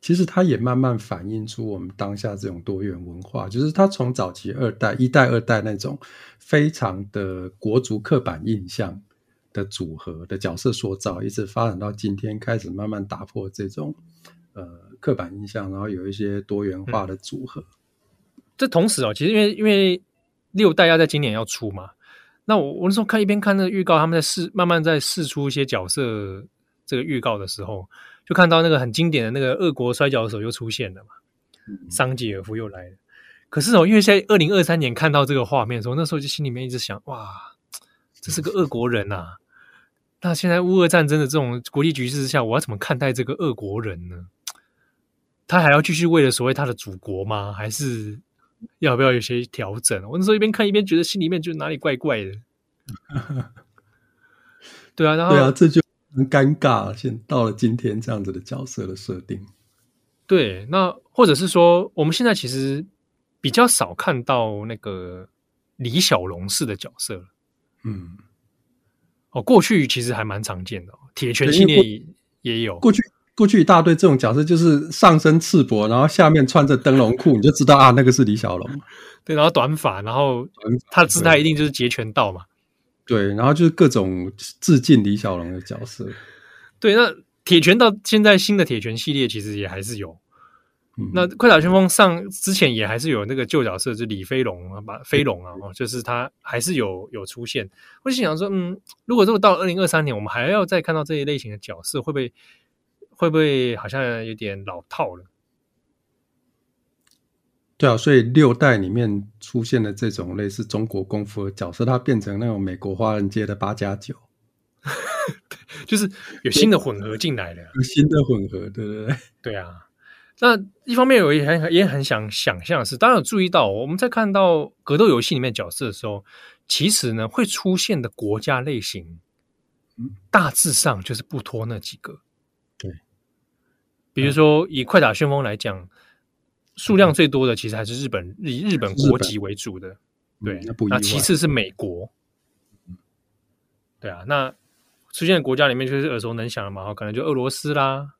其实它也慢慢反映出我们当下这种多元文化，就是它从早期二代、一代、二代那种非常的国足刻板印象的组合的角色塑造，一直发展到今天，开始慢慢打破这种呃刻板印象，然后有一些多元化的组合。嗯、这同时哦，其实因为因为六代要在今年要出嘛，那我我那时候看一边看那个预告，他们在试慢慢在试出一些角色这个预告的时候。就看到那个很经典的那个俄国摔跤手又出现了嘛，桑吉尔夫又来了。可是哦，因为在二零二三年看到这个画面的时候，那时候就心里面一直想：哇，这是个俄国人呐！那现在乌俄战争的这种国际局势之下，我要怎么看待这个俄国人呢？他还要继续为了所谓他的祖国吗？还是要不要有些调整？我那时候一边看一边觉得心里面就哪里怪怪的。对啊，然后对啊，这就。很尴尬，现到了今天这样子的角色的设定，对，那或者是说，我们现在其实比较少看到那个李小龙式的角色了。嗯，哦，过去其实还蛮常见的，铁拳系列也有。过去过去一大堆这种角色，就是上身赤膊，然后下面穿着灯笼裤，你就知道啊，那个是李小龙。对，然后短发，然后他的姿态一定就是截拳道嘛。对，然后就是各种致敬李小龙的角色。对，那铁拳到现在新的铁拳系列其实也还是有。嗯、那快打旋风上之前也还是有那个旧角色，就李飞龙啊，把飞龙啊，就是他还是有有出现。我就想说，嗯，如果如果到二零二三年，我们还要再看到这一类型的角色，会不会会不会好像有点老套了？对啊，所以六代里面出现的这种类似中国功夫的角色，它变成那种美国华人街的八加九，就是有新的混合进来了，有新的混合，对不对，对？对啊，那一方面我也很也很想想象的是，当然有注意到我们在看到格斗游戏里面角色的时候，其实呢会出现的国家类型，大致上就是不脱那几个。对，比如说以快打旋风来讲。数量最多的其实还是日本，以日本国籍为主的，对，那不，那其次是。美国，对啊，那出现的国家里面就是耳熟能详的嘛，可能就俄罗斯啦，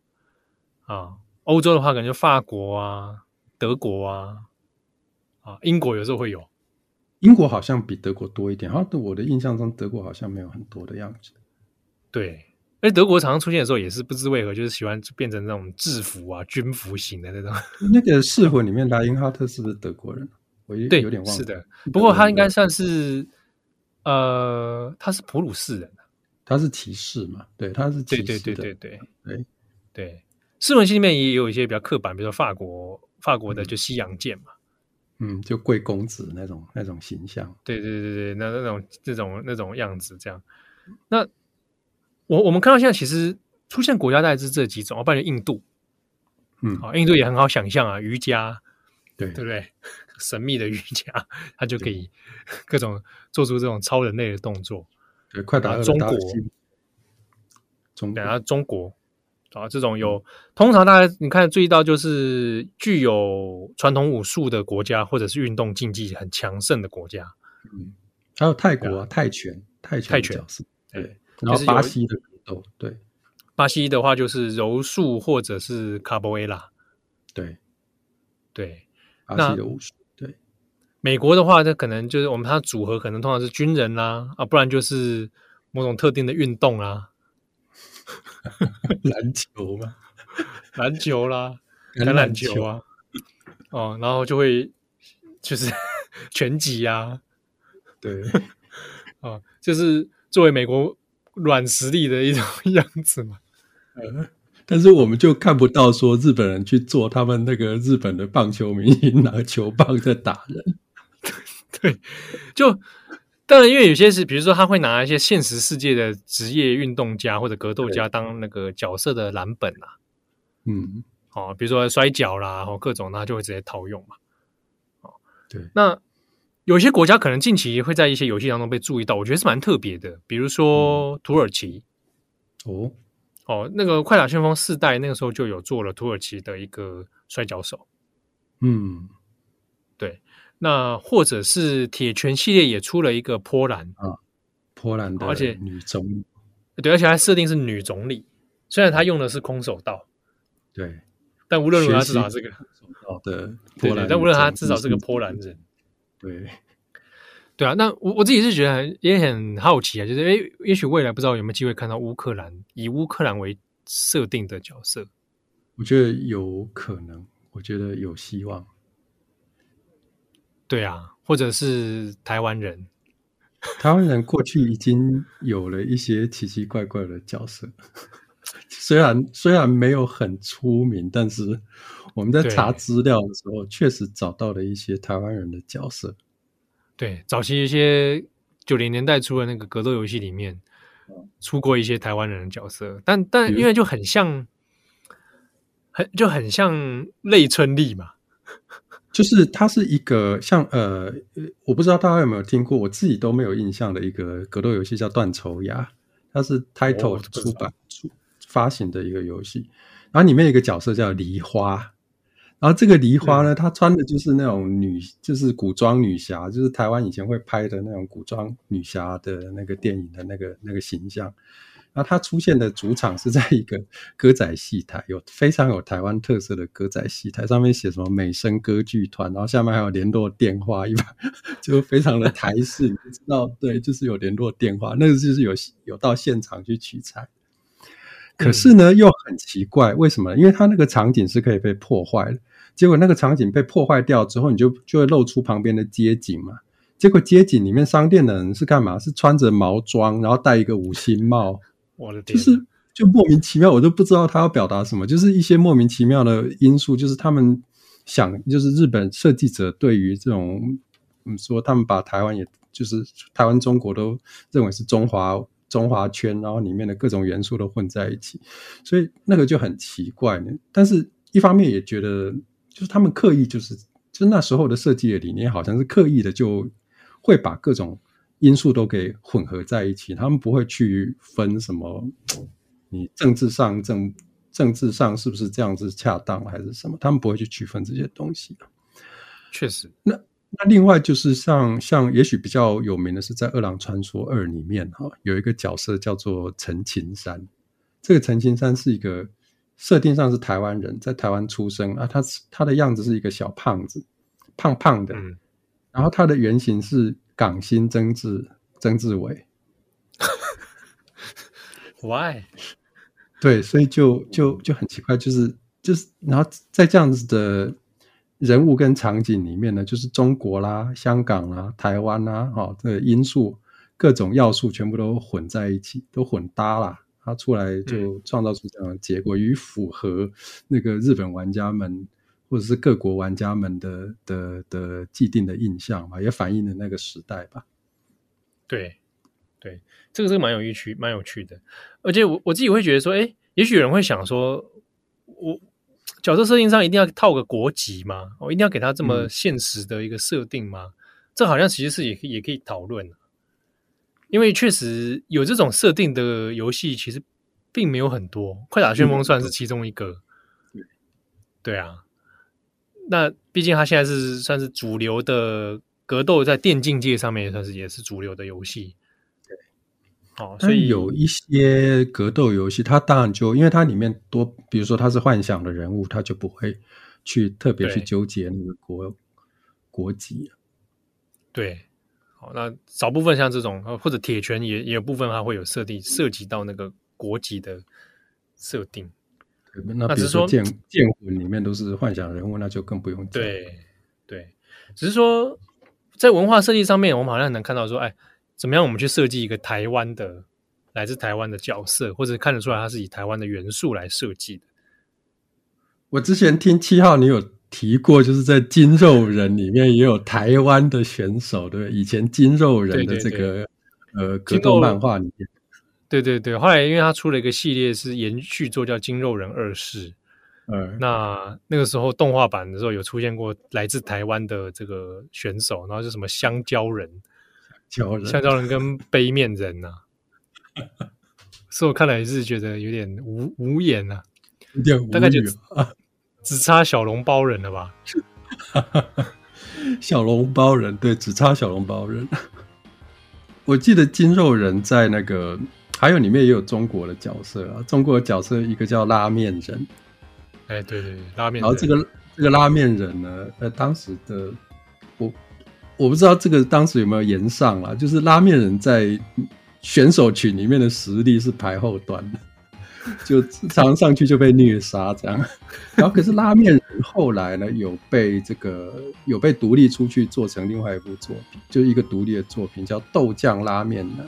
啊，欧洲的话可能就法国啊、德国啊，啊，英国有时候会有，英国好像比德国多一点，好像我的印象中德国好像没有很多的样子，对。哎，德国常常出现的时候，也是不知为何，就是喜欢变成那种制服啊、军服型的那种。那个《噬魂》里面，莱因哈特是不是德国人？我有点忘了。是的，不过他应该算是，呃，他是普鲁士人，他是骑士嘛？对，他是骑士。对对对对对对对。《噬魂》系里面也有一些比较刻板，比如说法国法国的就西洋剑嘛，嗯，就贵公子那种那种形象。对对对对，那那种这种那种样子，这样那。我我们看到现在其实出现国家大概是这几种，我发现印度，嗯，啊，印度也很好想象啊，瑜伽，对对不对？神秘的瑜伽，它就可以 各种做出这种超人类的动作。对，快打中国，中，然后中国啊，这种有通常大家你看注意到就是具有传统武术的国家，或者是运动竞技很强盛的国家，嗯，还有泰国泰拳，泰拳，泰拳，对。然后巴西的格斗，对，巴西的话就是柔术或者是卡波维拉，对，对，巴西的武术，对。美国的话，它可能就是我们它组合可能通常是军人啦，啊，不然就是某种特定的运动啦，篮球嘛，篮球啦，橄榄球啊，哦，然后就会就是 拳击啊，对，啊，就是作为美国。软实力的一种 样子嘛，嗯，但是我们就看不到说日本人去做他们那个日本的棒球明星拿球棒在打人，对，就当然因为有些是，比如说他会拿一些现实世界的职业运动家或者格斗家当那个角色的蓝本啊，嗯，哦，比如说摔跤啦，或各种，那就会直接套用嘛，哦，对，那。有些国家可能近期会在一些游戏当中被注意到，我觉得是蛮特别的。比如说土耳其，哦哦，那个快打旋风四代那个时候就有做了土耳其的一个摔跤手，嗯，对，那或者是铁拳系列也出了一个波兰啊，波兰的，而且女总理，对，而且还设定是女总理，虽然她用的是空手道，对，但无论如何，至少这个哦，对波兰，但无论他至少是个波兰人，对。对啊，那我我自己是觉得也很好奇啊，就是诶，也许未来不知道有没有机会看到乌克兰以乌克兰为设定的角色，我觉得有可能，我觉得有希望。对啊，或者是台湾人，台湾人过去已经有了一些奇奇怪怪的角色，虽然虽然没有很出名，但是我们在查资料的时候，确实找到了一些台湾人的角色。对，早期一些九零年代出的那个格斗游戏里面，出过一些台湾人的角色，但但因为就很像，很就很像内村立嘛，就是它是一个像呃，我不知道大家有没有听过，我自己都没有印象的一个格斗游戏叫断愁崖，它是 Title 出版出发行的一个游戏，然后里面有一个角色叫梨花。然后这个梨花呢，她穿的就是那种女，就是古装女侠，就是台湾以前会拍的那种古装女侠的那个电影的那个那个形象。然后她出现的主场是在一个歌仔戏台，有非常有台湾特色的歌仔戏台，上面写什么美声歌剧团，然后下面还有联络电话，一般 就非常的台式，你知道？对，就是有联络电话，那个就是有有到现场去取材。可是呢，又很奇怪，为什么？因为它那个场景是可以被破坏的。结果那个场景被破坏掉之后，你就就会露出旁边的街景嘛。结果街景里面商店的人是干嘛？是穿着毛装，然后戴一个五星帽。我的天，就是就莫名其妙，我都不知道他要表达什么，就是一些莫名其妙的因素，就是他们想，就是日本设计者对于这种，嗯，说他们把台湾也就是台湾中国都认为是中华中华圈，然后里面的各种元素都混在一起，所以那个就很奇怪呢。但是一方面也觉得。就是他们刻意，就是就那时候的设计的理念，好像是刻意的，就会把各种因素都给混合在一起。他们不会去分什么，你政治上政政治上是不是这样子恰当，还是什么？他们不会去区分这些东西。确实，那那另外就是像像，也许比较有名的是在《饿狼传说二》里面哈，有一个角色叫做陈情山。这个陈情山是一个。设定上是台湾人，在台湾出生啊，他他的样子是一个小胖子，胖胖的，嗯、然后他的原型是港星曾志曾志伟，Why？对，所以就就就很奇怪，就是就是，然后在这样子的人物跟场景里面呢，就是中国啦、香港啦、台湾啦，哦，这个因素各种要素全部都混在一起，都混搭啦。它出来就创造出这样的结果，与、嗯、符合那个日本玩家们或者是各国玩家们的的的既定的印象吧，也反映了那个时代吧。对，对，这个是蛮有趣、蛮有趣的。而且我我自己会觉得说，哎，也许有人会想说，我角色设定上一定要套个国籍吗？我一定要给他这么现实的一个设定吗？嗯、这好像其实是也也可以讨论。因为确实有这种设定的游戏，其实并没有很多。快打旋风算是其中一个。对，对啊。那毕竟它现在是算是主流的格斗，在电竞界上面也算是也是主流的游戏。对。哦，所以有一些格斗游戏，它当然就因为它里面多，比如说它是幻想的人物，它就不会去特别去纠结那个国国籍。对。好，那少部分像这种，或者铁拳也也有部分它会有设定涉及到那个国籍的设定。那比如说剑剑魂里面都是幻想人物，那就更不用讲。对对，只是说在文化设计上面，我们好像能看到说，哎，怎么样我们去设计一个台湾的来自台湾的角色，或者看得出来它是以台湾的元素来设计的。我之前听七号你有。提过，就是在金肉人里面也有台湾的选手，对不对？以前金肉人的这个对对对呃格斗漫画里面，对对对。后来因为他出了一个系列是延续作，叫《金肉人二世》。嗯，那那个时候动画版的时候有出现过来自台湾的这个选手，然后是什么香蕉人、香蕉人、香蕉人跟杯面人呐、啊，所以我看来也是觉得有点无无言呐、啊，有点无语啊。只差小笼包人了吧？小笼包人，对，只差小笼包人。我记得金肉人在那个，还有里面也有中国的角色啊，中国的角色一个叫拉面人，哎、欸，对对对，拉面人。然后这个这个拉面人呢，在，当时的我我不知道这个当时有没有延上啊，就是拉面人在选手群里面的实力是排后端的。就常常上去就被虐杀这样，然后可是拉面人后来呢，有被这个有被独立出去做成另外一部作品，就一个独立的作品叫豆酱拉面呢。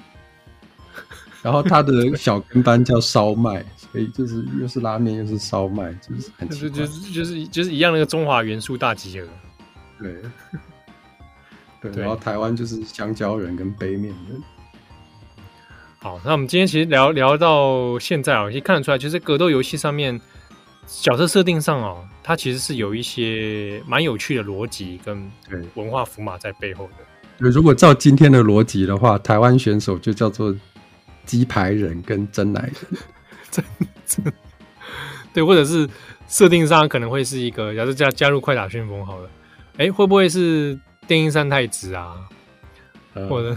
然后他的小跟班叫烧麦，所以就是又是拉面又是烧麦，就是很就是就是就是一样那个中华元素大集合。对，对，然后台湾就是香蕉人跟杯面人。好，那我们今天其实聊聊到现在啊，可以看得出来，就是格斗游戏上面角色设定上哦，它其实是有一些蛮有趣的逻辑跟文化符码在背后的。如果照今天的逻辑的话，台湾选手就叫做鸡排人跟真奶人，真真。对，或者是设定上可能会是一个，假设加加入快打旋风好了，哎，会不会是电音三太子啊，嗯、或者？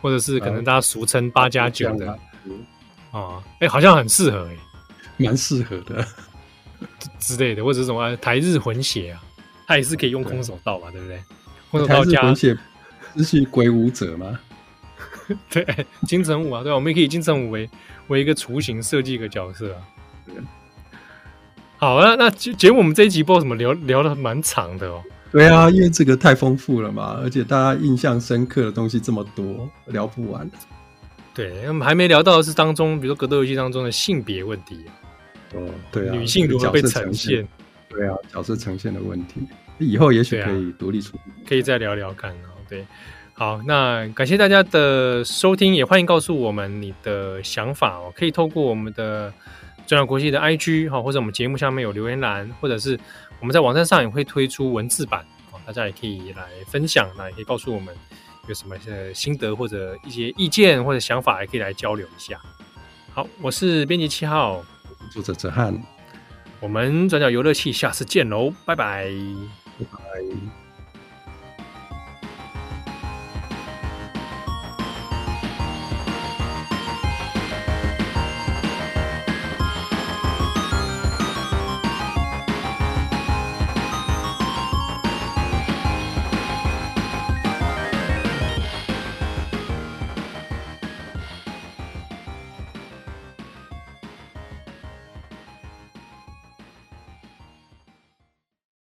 或者是可能大家俗称八加九的啊，哎、欸，好像很适合哎、欸，蛮适合的之类的，或者是什么台日混血啊，他也是可以用空手道嘛，对不对？空手道加混血是是鬼武者吗？对，金城武啊，对，我们也可以金城武为为一个雏形设计一个角色啊。好啊，那节节目我们这一集不知道怎么聊聊的蛮长的哦。对啊，因为这个太丰富了嘛，而且大家印象深刻的东西这么多，聊不完。对，我们还没聊到的是当中，比如说格斗游戏当中的性别问题。哦，对啊，女性如何被呈现？对啊，角色呈现的问题，以后也许可以独立出、啊，可以再聊聊看哦。对，好，那感谢大家的收听，也欢迎告诉我们你的想法哦，可以透过我们的转角国际的 IG 哈，或者我们节目下面有留言栏，或者是。我们在网站上也会推出文字版，大家也可以来分享，那也可以告诉我们有什么心得或者一些意见或者想法，也可以来交流一下。好，我是编辑七号，作者哲翰，我们转角游乐器下次见喽，拜拜，拜拜。